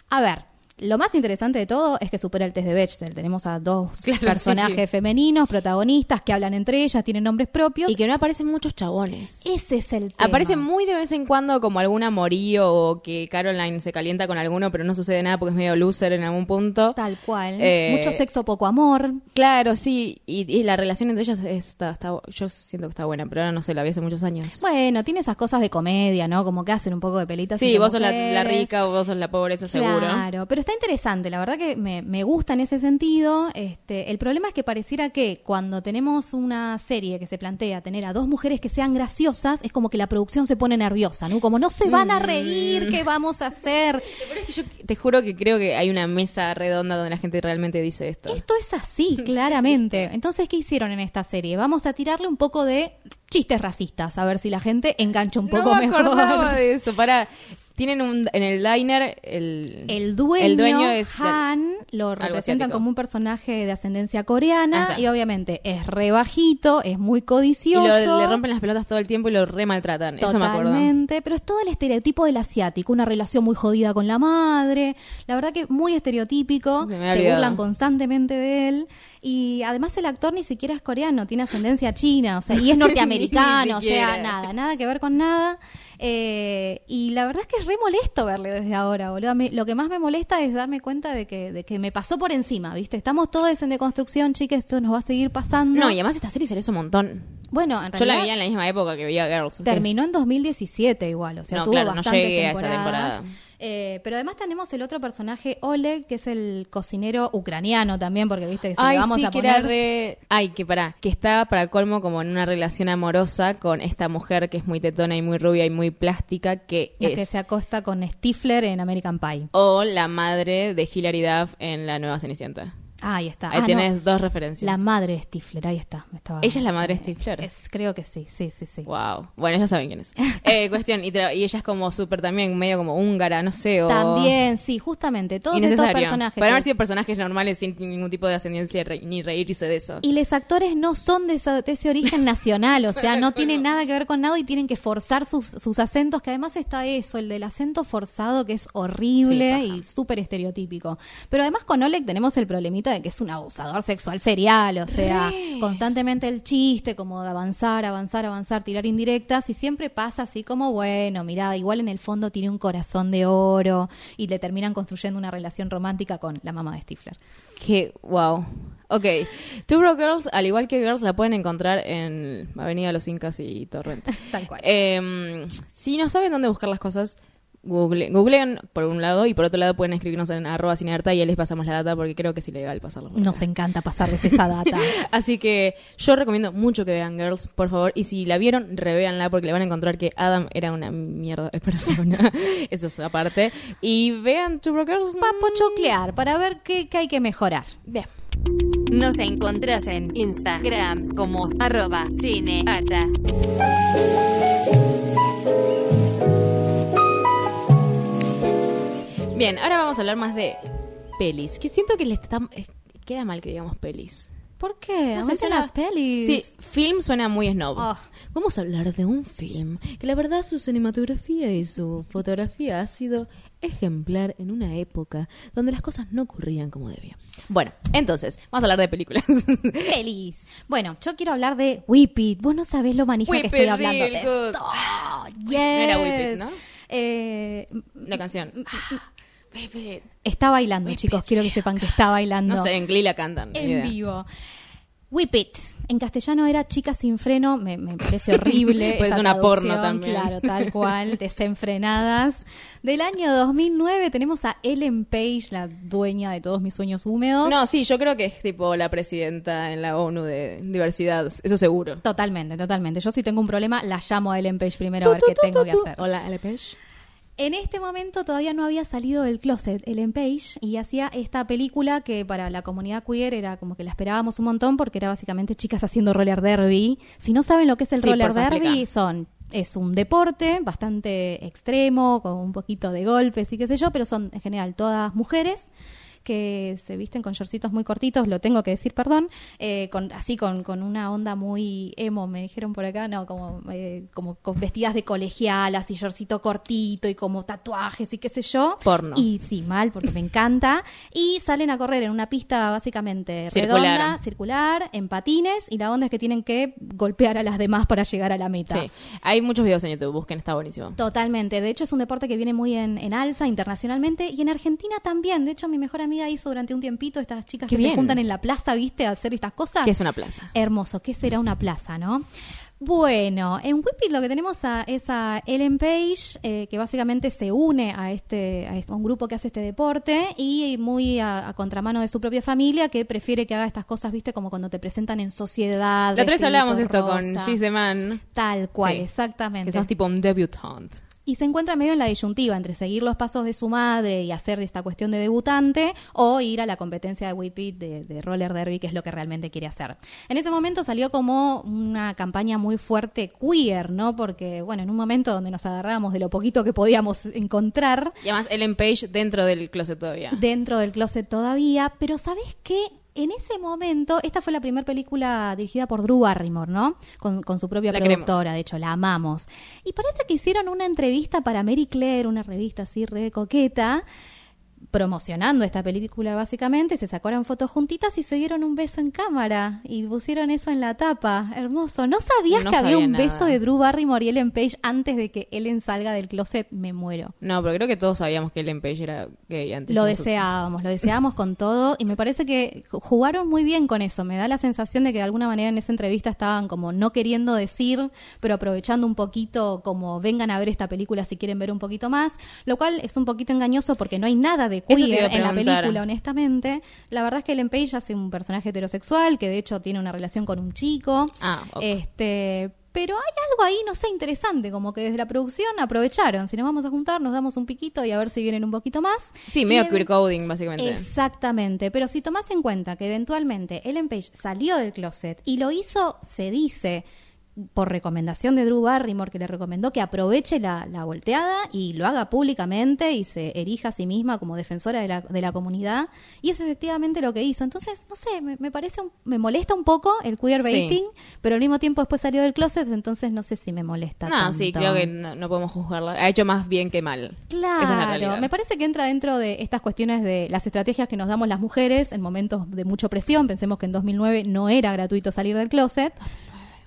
[SPEAKER 4] A ver. Lo más interesante de todo es que supera el test de Bechdel. Tenemos a dos [laughs]
[SPEAKER 3] Claro,
[SPEAKER 4] personajes
[SPEAKER 3] sí, sí.
[SPEAKER 4] femeninos, protagonistas, que hablan entre ellas, tienen nombres propios.
[SPEAKER 3] Y que no aparecen muchos chabones.
[SPEAKER 4] Ese es el tema.
[SPEAKER 3] Aparece muy de vez en cuando como algún amorío o que Caroline se calienta con alguno, pero no sucede nada porque es medio loser en algún punto.
[SPEAKER 4] Tal cual.
[SPEAKER 3] Eh,
[SPEAKER 4] Mucho sexo, poco amor.
[SPEAKER 3] Claro, sí. Y, y la relación entre ellas está, está- yo siento que está buena, pero ahora no sé, la vi hace muchos años.
[SPEAKER 4] Bueno, tiene esas cosas de comedia, ¿no? Como que hacen un poco de pelitas.
[SPEAKER 3] Sí, vos sos la, rica o vos sos la pobre, eso seguro.
[SPEAKER 4] Claro, pero está interesante, la verdad que me, me gusta en ese sentido. Este, el problema es que pareciera que cuando tenemos una serie que se plantea tener a dos mujeres que sean graciosas, es como que la producción se pone nerviosa, ¿no? Como no se van a reír,
[SPEAKER 3] Mm.
[SPEAKER 4] ¿qué vamos a hacer? [laughs]
[SPEAKER 3] Te juro que creo que hay una mesa redonda donde la gente realmente dice esto.
[SPEAKER 4] Esto es así, [laughs] claramente. Entonces, ¿qué hicieron en esta serie? Vamos a tirarle un poco de chistes racistas, a ver si la gente engancha un poco
[SPEAKER 3] no me
[SPEAKER 4] mejor.
[SPEAKER 3] acordaba de eso. Para, tienen un en el diner el
[SPEAKER 4] El dueño,
[SPEAKER 3] el dueño es
[SPEAKER 4] Han lo representan como un personaje de ascendencia coreana y obviamente es re bajito, es muy
[SPEAKER 3] y
[SPEAKER 4] codicioso.
[SPEAKER 3] lo- le rompen las pelotas todo el tiempo y lo re maltratan. Eso me acuerdo.
[SPEAKER 4] Totalmente, pero es todo el estereotipo del asiático, una relación muy jodida con la madre, la verdad que muy estereotípico,
[SPEAKER 3] Se
[SPEAKER 4] burlan constantemente de él y además el actor ni siquiera es coreano, tiene ascendencia china, o sea, y es [laughs] norteamericano, o sea, nada, nada que ver con nada. Eh, y la verdad es que es re molesto verle desde ahora, boludo. A mí- lo que más me molesta es darme cuenta de que, de que me pasó por encima, ¿viste? Estamos todos en deconstrucción, chicas, esto nos va a seguir pasando.
[SPEAKER 3] No, y además esta serie salió hace un montón.
[SPEAKER 4] bueno, en
[SPEAKER 3] Yo la
[SPEAKER 4] realidad-
[SPEAKER 3] veía en la misma época que veía Girls.
[SPEAKER 4] Terminó en 2017 igual, o sea,
[SPEAKER 3] No,
[SPEAKER 4] tuvo
[SPEAKER 3] claro, no llegué a esa temporada.
[SPEAKER 4] Eh, pero además tenemos el otro personaje, Oleg, que es el cocinero ucraniano también, porque viste que si
[SPEAKER 3] Ay,
[SPEAKER 4] vamos
[SPEAKER 3] sí,
[SPEAKER 4] a
[SPEAKER 3] que
[SPEAKER 4] poner...
[SPEAKER 3] era re... Ay, que pará, que está para colmo como en una relación amorosa con esta mujer que es muy tetona y muy rubia y muy plástica, que
[SPEAKER 4] la
[SPEAKER 3] es...
[SPEAKER 4] que se acosta con Stifler en American Pie.
[SPEAKER 3] O la madre de Hilary Duff en La Nueva Cenicienta.
[SPEAKER 4] Ah, ahí está.
[SPEAKER 3] Ahí
[SPEAKER 4] Ah,
[SPEAKER 3] tienes
[SPEAKER 4] no.
[SPEAKER 3] dos referencias.
[SPEAKER 4] La madre de Stifler, ahí está. me estaba-
[SPEAKER 3] ¿Ella es la madre de Stifler?
[SPEAKER 4] Es- creo que sí, sí, sí, sí.
[SPEAKER 3] Wow. Bueno, ya saben quién es. [laughs] Eh, cuestión, y, ella es como súper también, medio como húngara, no sé, o...
[SPEAKER 4] También, sí, justamente. Todos estos personajes.
[SPEAKER 3] Para haber sido personajes normales sin ningún tipo de ascendencia re- ni reírse de eso.
[SPEAKER 4] Y los actores no son de, esa- de ese origen nacional, o sea, [laughs] no tienen nada que ver con nada y tienen que forzar sus, sus acentos, que además está eso, el del acento forzado que es horrible
[SPEAKER 3] Sí,
[SPEAKER 4] y súper estereotípico. Pero además con Oleg tenemos el problemita de que es un abusador sexual serial, o sea,
[SPEAKER 3] Re.
[SPEAKER 4] constantemente el chiste, como de avanzar, avanzar, avanzar, tirar indirectas y siempre pasa así como, bueno, mira, igual en el fondo tiene un corazón de oro y le terminan construyendo una relación romántica con la mamá de Stifler.
[SPEAKER 3] Que, wow. Ok, Two Broke Girls, al igual que Girls, la pueden encontrar en Avenida Los Incas y Torrent. [laughs]
[SPEAKER 4] Tal cual.
[SPEAKER 3] Eh, si no saben dónde buscar las cosas, google, googleen por un lado y por otro lado pueden escribirnos en arroba cinearta y ahí les pasamos la data porque creo que es ilegal pasarlo.
[SPEAKER 4] Nos encanta pasarles esa data. [laughs]
[SPEAKER 3] Así que yo recomiendo mucho que vean Girls, por favor. Y si la vieron, revéanla porque le van a encontrar que Adam era una mierda de persona. [laughs] Eso es aparte. Y vean Two Broke Girls.
[SPEAKER 4] Para pochoclear, para ver qué, qué hay que mejorar.
[SPEAKER 3] Bien.
[SPEAKER 2] Nos encontrás en Instagram como arroba cineata.
[SPEAKER 3] Bien, ahora vamos a hablar más de pelis. Que siento que le está, eh, queda mal que digamos pelis.
[SPEAKER 4] ¿Por qué?
[SPEAKER 3] No sé, suena-
[SPEAKER 4] las pelis.
[SPEAKER 3] Sí, film suena muy snob.
[SPEAKER 4] Oh.
[SPEAKER 3] Vamos a hablar de un film que la verdad su cinematografía y su fotografía ha sido ejemplar en una época donde las cosas no ocurrían como debían. Bueno, entonces, vamos a hablar de películas. [laughs]
[SPEAKER 4] Pelis. Bueno, yo quiero hablar de Whip It. Vos no sabés lo manija
[SPEAKER 3] Whip
[SPEAKER 4] que estoy
[SPEAKER 3] It
[SPEAKER 4] hablando
[SPEAKER 3] real
[SPEAKER 4] de
[SPEAKER 3] good.
[SPEAKER 4] esto.
[SPEAKER 3] No era Whip It,
[SPEAKER 4] Yes.
[SPEAKER 3] ¿no?
[SPEAKER 4] Eh,
[SPEAKER 3] La canción. Baby.
[SPEAKER 4] está bailando, chicos. Quiero que sepan que está bailando.
[SPEAKER 3] No sé, en Glee la cantan.
[SPEAKER 4] en
[SPEAKER 3] idea.
[SPEAKER 4] vivo. Whip It. En castellano era Chica sin freno. Me, me parece horrible. [laughs]
[SPEAKER 3] Pues
[SPEAKER 4] esa
[SPEAKER 3] es una porno también.
[SPEAKER 4] Claro, tal [laughs] cual. Desenfrenadas. Del año 2009 tenemos a Ellen Page, la dueña de todos mis sueños húmedos.
[SPEAKER 3] No, sí, yo creo que es tipo la presidenta en la ONU de diversidad. Eso seguro.
[SPEAKER 4] Totalmente, totalmente. Yo si tengo un problema, la llamo a Ellen Page primero a ver qué tengo que hacer.
[SPEAKER 3] Hola, Ellen Page.
[SPEAKER 4] En este momento todavía no había salido del closet Ellen Page y hacía esta película que para la comunidad queer era como que la esperábamos un montón porque era básicamente chicas haciendo roller derby. Si no saben lo que es el
[SPEAKER 3] Sí,
[SPEAKER 4] roller derby, son es un deporte bastante extremo, con un poquito de golpes y qué sé yo, pero son en general todas mujeres que se visten con shortcitos muy cortitos, lo tengo que decir, perdón, eh, con, así con, con una onda muy emo, me dijeron por acá, no, como, eh, como con vestidas de colegialas y shortcito cortito y como tatuajes y qué sé yo.
[SPEAKER 3] Porno.
[SPEAKER 4] Y sí, mal, porque me encanta. Y salen a correr en una pista básicamente
[SPEAKER 3] Circular.
[SPEAKER 4] redonda, circular, en patines, y la onda es que tienen que golpear a las demás para llegar a la meta.
[SPEAKER 3] Sí. Hay muchos videos en YouTube, busquen, está buenísimo.
[SPEAKER 4] Totalmente. De hecho, es un deporte que viene muy en, en alza internacionalmente y en Argentina también. De hecho, mi mejor amiga amiga hizo durante un tiempito, estas chicas
[SPEAKER 3] Qué
[SPEAKER 4] que se juntan en la plaza, ¿viste? A hacer estas cosas.
[SPEAKER 3] ¿Qué es una plaza?
[SPEAKER 4] Hermoso, ¿qué será una plaza, no? Bueno, en Whippet lo que tenemos a- es a Ellen Page, eh, que básicamente se une a este, a este- a un grupo que hace este deporte y muy a, a contramano de su propia familia, que prefiere que haga estas cosas, viste, como cuando te presentan en sociedad.
[SPEAKER 3] La otra vez hablábamos esto con. She's the Man.
[SPEAKER 4] Tal cual,
[SPEAKER 3] Sí.
[SPEAKER 4] exactamente.
[SPEAKER 3] Que sos tipo un debutante.
[SPEAKER 4] Y se encuentra medio en la disyuntiva entre seguir los pasos de su madre y hacer esta cuestión de debutante o ir a la competencia de Whip It de, de roller derby, que es lo que realmente quiere hacer. En ese momento salió como una campaña muy fuerte queer, ¿no? Porque, bueno, en un momento donde nos agarrábamos de lo poquito que podíamos encontrar
[SPEAKER 3] Y además Ellen Page dentro del closet todavía.
[SPEAKER 4] dentro del closet todavía, pero ¿sabes qué? En ese momento, esta fue la primera película dirigida por Drew Barrymore, ¿no? Con, con su propia
[SPEAKER 3] La
[SPEAKER 4] productora, de hecho, la amamos. Y parece que hicieron una entrevista para Mary Claire, una revista así re coqueta, promocionando esta película básicamente, se sacaron fotos juntitas y se dieron un beso en cámara y pusieron eso en la tapa. Hermoso. ¿No sabías
[SPEAKER 3] No
[SPEAKER 4] que había un
[SPEAKER 3] nada.
[SPEAKER 4] beso de Drew Barrymore y Ellen Page antes de que Ellen salga del closet? Me muero.
[SPEAKER 3] No, pero creo que todos sabíamos que Ellen Page era gay antes.
[SPEAKER 4] Lo
[SPEAKER 3] de
[SPEAKER 4] deseábamos, lo deseábamos con todo y me parece que ju- jugaron muy bien con eso. Me da la sensación de que de alguna manera en esa entrevista estaban como no queriendo decir, pero aprovechando un poquito como vengan a ver esta película si quieren ver un poquito más, lo cual es un poquito engañoso porque no hay nada de queer en la película, honestamente. La verdad es que Ellen Page hace un personaje heterosexual que de hecho tiene una relación con un chico.
[SPEAKER 3] Ah, ok.
[SPEAKER 4] Este, pero hay algo ahí, no sé, interesante, como que desde la producción aprovecharon. Si nos vamos a juntar, nos damos un piquito y a ver si vienen un poquito más.
[SPEAKER 3] Sí, medio queer coding, básicamente.
[SPEAKER 4] Exactamente, pero si tomás en cuenta que eventualmente Ellen Page salió del closet y lo hizo, se dice, por recomendación de Drew Barrymore, que le recomendó que aproveche la, la volteada y lo haga públicamente y se erija a sí misma como defensora de la, de la comunidad. Y es efectivamente lo que hizo. Entonces, no sé, me, me parece, un- me molesta un poco el queerbaiting, pero al mismo tiempo después salió del closet, entonces no sé si me molesta.
[SPEAKER 3] No, sí, creo que no, no podemos juzgarla. Ha hecho más bien que mal.
[SPEAKER 4] Claro,
[SPEAKER 3] Esa es la realidad.
[SPEAKER 4] me parece que entra dentro de estas cuestiones de las estrategias que nos damos las mujeres en momentos de mucha presión. Pensemos que en 2009 no era gratuito salir del closet.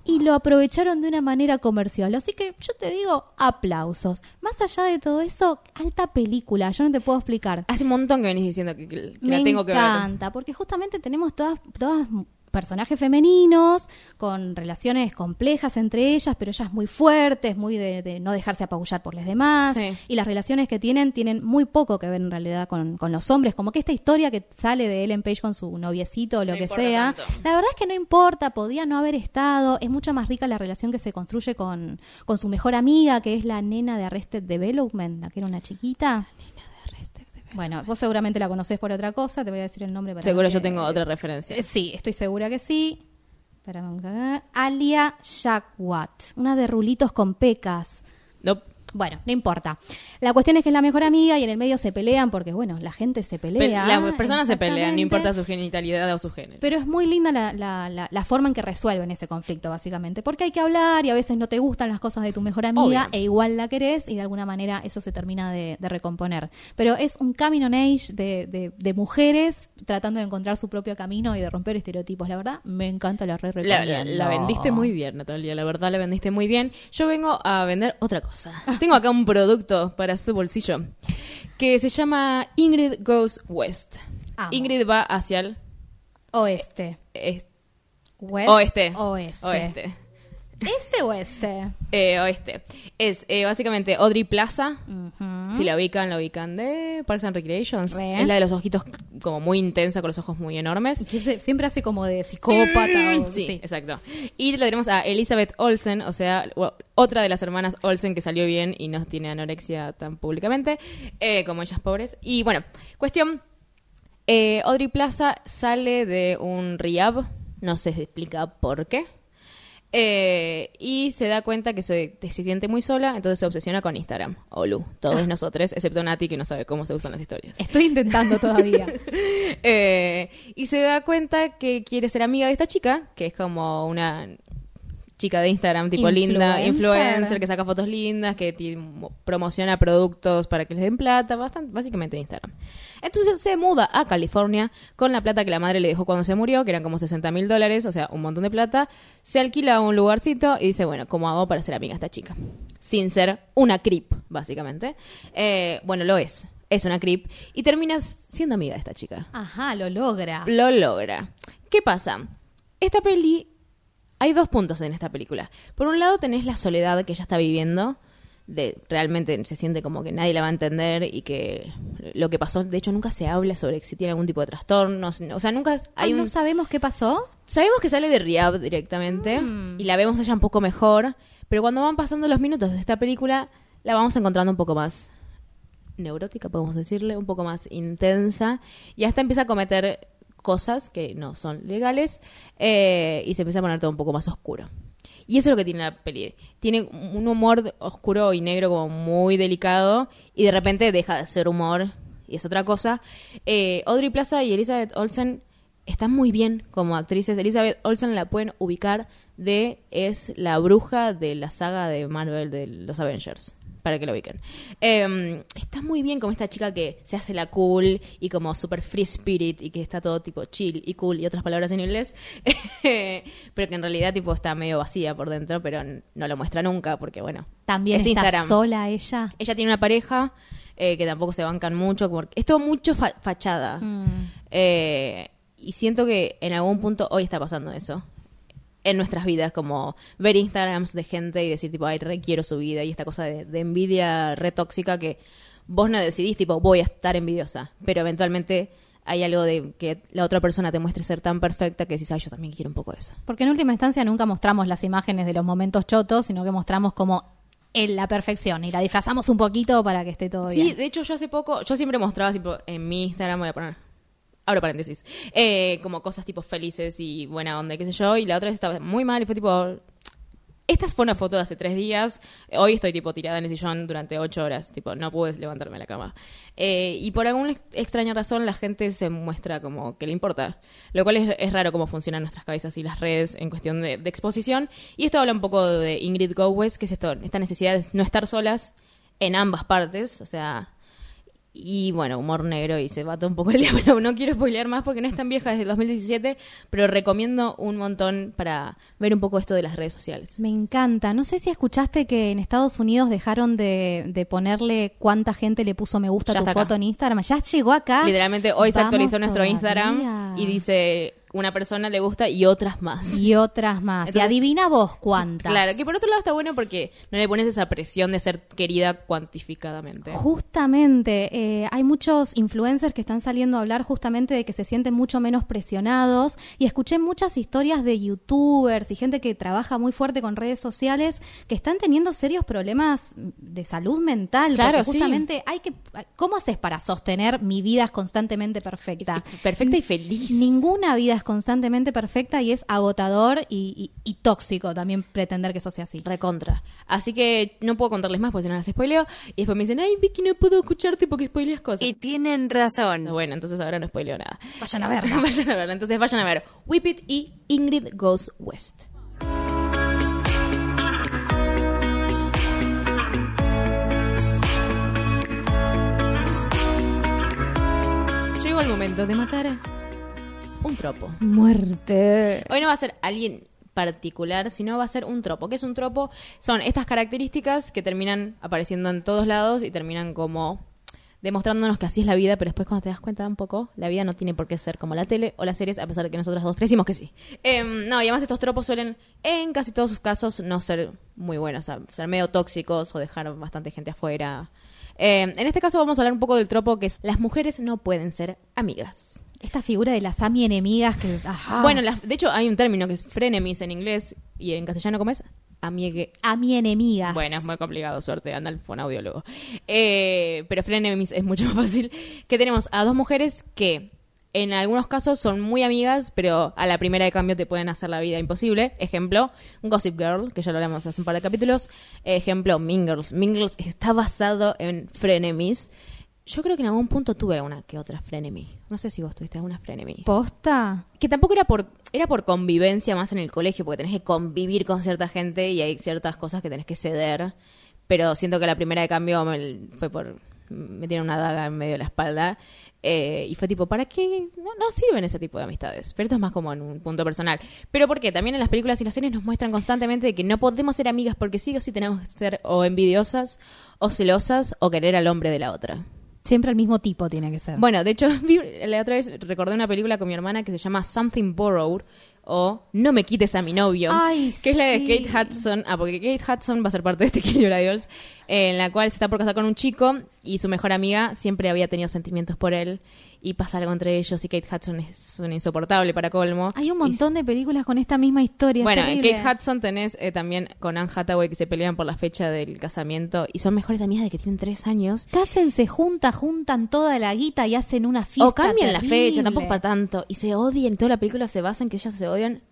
[SPEAKER 4] Y lo aprovecharon de una manera comercial. Así que yo te digo, aplausos. Más allá de todo eso, alta película. Yo no te puedo explicar.
[SPEAKER 3] Hace un montón que venís diciendo que, que
[SPEAKER 4] Me
[SPEAKER 3] la tengo que ver.
[SPEAKER 4] encanta, porque justamente tenemos todas, todas personajes femeninos con relaciones complejas entre ellas, pero ellas muy fuertes, muy de, de no dejarse apabullar por los demás.
[SPEAKER 3] Sí.
[SPEAKER 4] Y las relaciones que tienen tienen muy poco que ver en realidad con, con los hombres. Como que esta historia que sale de Ellen Page con su noviecito o lo
[SPEAKER 3] No
[SPEAKER 4] que sea,
[SPEAKER 3] tanto.
[SPEAKER 4] la verdad es que no importa, podía no haber estado. Es mucho más rica la relación que se construye con, con su mejor amiga, que es la nena de Arrested Development, la que era una chiquita. Bueno, vos seguramente la conocés por otra cosa, te voy a decir el nombre. para
[SPEAKER 3] Seguro
[SPEAKER 4] que-
[SPEAKER 3] yo tengo otra referencia.
[SPEAKER 4] Eh, Sí, estoy segura que sí. Espera, vamos a ver. Alia Shackwat, una de rulitos con pecas.
[SPEAKER 3] Nope.
[SPEAKER 4] Bueno, no importa. La cuestión es que es la mejor amiga y en el medio se pelean porque, bueno, la gente se
[SPEAKER 3] Pe-
[SPEAKER 4] pelea.
[SPEAKER 3] Las personas se pelean, no importa su genitalidad o su género.
[SPEAKER 4] Pero es muy linda la, la, la, la forma en que resuelven ese conflicto, básicamente. Porque hay que hablar y a veces no te gustan las cosas de tu mejor amiga
[SPEAKER 3] Obvio.
[SPEAKER 4] e igual la querés y de alguna manera eso se termina de, de recomponer. Pero es un coming on age de, de, de mujeres tratando de encontrar su propio camino y de romper estereotipos. La verdad, me encanta la re
[SPEAKER 3] la vendiste muy bien, Natalia. La verdad, la vendiste muy bien. Yo vengo a vender otra cosa. [laughs] Tengo acá un producto para su bolsillo que se llama Ingrid Goes West.
[SPEAKER 4] Amo.
[SPEAKER 3] Ingrid va hacia el
[SPEAKER 4] Oeste.
[SPEAKER 3] est-
[SPEAKER 4] West,
[SPEAKER 3] oeste.
[SPEAKER 4] Oeste.
[SPEAKER 3] Oeste.
[SPEAKER 4] ¿Este o este?
[SPEAKER 3] Eh, oeste. Es eh, básicamente Audrey Plaza. Si la ubican, la ubican de Parks and Recreations.
[SPEAKER 4] Re.
[SPEAKER 3] Es la de los ojitos como muy intensa, con los ojos muy enormes.
[SPEAKER 4] Que se- siempre hace como de psicópata. o-
[SPEAKER 3] Sí, exacto. Y la tenemos a Elizabeth Olsen, o sea, otra de las hermanas Olsen que salió bien y no tiene anorexia tan públicamente, eh, como ellas pobres. Y bueno, cuestión, eh, Audrey Plaza sale de un rehab, no se explica por qué. Eh, y se da cuenta que se, se siente muy sola, entonces se obsesiona con Instagram. Olu, todos [laughs] nosotros, excepto Nati que no sabe cómo se usan las historias.
[SPEAKER 4] Estoy intentando todavía. [laughs]
[SPEAKER 3] Eh, y se da cuenta que quiere ser amiga de esta chica, que es como una chica de Instagram tipo linda,
[SPEAKER 4] Influencer.
[SPEAKER 3] que saca fotos lindas, que promociona productos para que les den plata, bastante, básicamente Instagram. Entonces se muda a California con la plata que la madre le dejó cuando se murió, que eran como 60 mil dólares, o sea, un montón de plata. Se alquila un lugarcito y dice, bueno, ¿cómo hago para ser amiga de esta chica? Sin ser una creep, básicamente. Eh, bueno, lo es. es una creep y terminas siendo amiga de esta chica.
[SPEAKER 4] Ajá, lo logra.
[SPEAKER 3] Lo logra. ¿Qué pasa? Esta peli, hay dos puntos en esta película. Por un lado tenés la soledad que ella está viviendo, de realmente se siente como que nadie la va a entender y que lo que pasó, de hecho nunca se habla sobre si tiene algún tipo de trastorno, o sea, nunca hay un...
[SPEAKER 4] ¿No sabemos qué pasó?
[SPEAKER 3] Sabemos que sale de Rehab directamente
[SPEAKER 4] Mm.
[SPEAKER 3] y la vemos ella un poco mejor, pero cuando van pasando los minutos de esta película, la vamos encontrando un poco más neurótica, podemos decirle, un poco más intensa y hasta empieza a cometer cosas que no son legales eh, y se empieza a poner todo un poco más oscuro. Y eso es lo que tiene la peli. Tiene un humor oscuro y negro como muy delicado y de repente deja de ser humor y es otra cosa. Eh, Audrey Plaza y Elizabeth Olsen están muy bien como actrices. Elizabeth Olsen la pueden ubicar de es la bruja de la saga de Marvel de los Avengers. Para que lo ubiquen. Eh, está muy bien como esta chica que se hace la cool y como super free spirit y que está todo tipo chill y cool y otras palabras en inglés. [laughs] pero que en realidad tipo está medio vacía por dentro, pero no lo muestra nunca porque bueno.
[SPEAKER 4] También
[SPEAKER 3] es
[SPEAKER 4] está
[SPEAKER 3] Instagram.
[SPEAKER 4] sola ella.
[SPEAKER 3] Ella tiene una pareja eh, que tampoco se bancan mucho. Porque es todo mucho fa- fachada.
[SPEAKER 4] Mm.
[SPEAKER 3] Eh, y siento que en algún punto hoy está pasando eso. En nuestras vidas, como ver Instagrams de gente y decir, tipo, ay, requiero su vida. Y esta cosa de, de envidia re tóxica que vos no decidís, tipo, voy a estar envidiosa. Pero eventualmente hay algo de que la otra persona te muestre ser tan perfecta que decís, ay, yo también quiero un poco de eso.
[SPEAKER 4] Porque en última instancia nunca mostramos las imágenes de los momentos chotos, sino que mostramos como en la perfección y la disfrazamos un poquito para que esté todo
[SPEAKER 3] Sí,
[SPEAKER 4] bien.
[SPEAKER 3] de hecho yo hace poco, yo siempre mostraba tipo, en mi Instagram, voy a poner, abro paréntesis, eh, como cosas tipo felices y buena onda, qué sé yo, y la otra vez estaba muy mal y fue tipo, esta fue una foto de hace tres días, hoy estoy tipo tirada en el sillón durante ocho horas, tipo, no pude levantarme de la cama. Eh, y por alguna ex- extraña razón la gente se muestra como que le importa, lo cual es, es raro cómo funcionan nuestras cabezas y las redes en cuestión de, de exposición. Y esto habla un poco de Ingrid Gowes, que es esto, esta necesidad de no estar solas en ambas partes, o sea, y bueno, humor negro y se bata un poco el [laughs] diablo. No quiero spoilear más porque no es tan vieja desde el 2017, pero recomiendo un montón para ver un poco esto de las redes sociales.
[SPEAKER 4] Me encanta. No sé si escuchaste que en Estados Unidos dejaron de, de ponerle cuánta gente le puso me gusta a tu
[SPEAKER 3] acá.
[SPEAKER 4] foto en Instagram. Ya llegó acá.
[SPEAKER 3] Literalmente hoy se actualizó nuestro
[SPEAKER 4] todavía.
[SPEAKER 3] Instagram y dice una persona le gusta y otras más.
[SPEAKER 4] Y otras más. y
[SPEAKER 3] Entonces-
[SPEAKER 4] adivina vos cuántas.
[SPEAKER 3] Claro, que por otro lado está bueno porque no le pones esa presión de ser querida cuantificadamente.
[SPEAKER 4] Justamente, eh, hay muchos influencers que están saliendo a hablar justamente de que se sienten mucho menos presionados y escuché muchas historias de youtubers y gente que trabaja muy fuerte con redes sociales que están teniendo serios problemas de salud mental.
[SPEAKER 3] Claro,
[SPEAKER 4] porque
[SPEAKER 3] sí.
[SPEAKER 4] justamente hay que... ¿Cómo haces para sostener mi vida es constantemente perfecta? [laughs]
[SPEAKER 3] Perfecta y feliz.
[SPEAKER 4] Ninguna vida es constantemente perfecta y es agotador y, y- y tóxico también pretender que eso sea así.
[SPEAKER 3] Recontra. Así que no puedo contarles más porque si no las spoileo. Y después me dicen, ay, Vicky, no puedo escucharte porque spoileas cosas.
[SPEAKER 2] Y tienen razón.
[SPEAKER 3] Bueno, entonces ahora no spoileo nada.
[SPEAKER 4] Vayan a verla. [laughs]
[SPEAKER 3] vayan a verla. Entonces vayan a ver Whip It y Ingrid Goes West. Llegó el momento de matar un tropo.
[SPEAKER 4] Muerte.
[SPEAKER 3] Hoy no va a ser alguien particular, sino va a ser un tropo. ¿Qué es un tropo? Son estas características que terminan apareciendo en todos lados y terminan como demostrándonos que así es la vida, pero después cuando te das cuenta un poco, la vida no tiene por qué ser como la tele o las series, a pesar de que nosotros dos crecimos que sí. Em, no, y además estos tropos suelen, en casi todos sus casos, no ser muy buenos, o sea, ser medio tóxicos o dejar bastante gente afuera. Em, en este caso vamos a hablar un poco del tropo que es las mujeres no pueden ser amigas.
[SPEAKER 4] Esta figura de las ami enemigas que... ajá.
[SPEAKER 3] Bueno, las- de hecho hay un término que es frenemies en inglés y en castellano, ¿cómo es? Amiegue.
[SPEAKER 4] ami enemigas.
[SPEAKER 3] Bueno, es muy complicado, suerte, anda el fonaudiólogo. Eh, pero frenemies es mucho [laughs] más fácil. Que tenemos a dos mujeres que en algunos casos son muy amigas, pero a la primera de cambio te pueden hacer la vida imposible. Ejemplo, Gossip Girl, que ya lo hablamos hace un par de capítulos. Ejemplo. Mean Girls está basado en frenemies. Yo creo que en algún punto tuve alguna que otra frenemy. No sé si vos tuviste alguna frenemy.
[SPEAKER 4] ¿Posta?
[SPEAKER 3] Que tampoco era por era por convivencia más en el colegio, porque tenés que convivir con cierta gente y hay ciertas cosas que tenés que ceder. Pero siento que la primera de cambio me- fue por. Me tiene una daga en medio de la espalda. eh, y fue tipo, ¿para qué? No, no sirven ese tipo de amistades. Pero esto es más como en un punto personal. Pero ¿por qué? También en las películas y las series nos muestran constantemente de que no podemos ser amigas porque sí o sí tenemos que ser o envidiosas, o celosas, o querer al hombre de la otra.
[SPEAKER 4] Siempre el mismo tipo tiene que ser.
[SPEAKER 3] Bueno, de hecho, [laughs] vi- la otra vez recordé una película con mi hermana que se llama Something Borrowed o No me quites a mi novio,
[SPEAKER 4] Ay,
[SPEAKER 3] que es la de. Kate Hudson, ah, porque Kate Hudson va a ser parte de este [laughs] Kill Your Idols, en la cual se está por casar con un chico y su mejor amiga siempre había tenido sentimientos por él y pasa algo entre ellos y Kate Hudson es una insoportable para colmo.
[SPEAKER 4] Hay un montón de películas con esta misma historia.
[SPEAKER 3] Bueno, en. Kate Hudson tenés eh, también con Anne Hathaway que se pelean por la fecha del casamiento y son mejores amigas de que tienen tres años.
[SPEAKER 4] Cásense juntas, juntan toda la guita y hacen una fiesta.
[SPEAKER 3] O cambian la fecha, tampoco para tanto. Y se odian, toda la película se basa en que ellas se odian.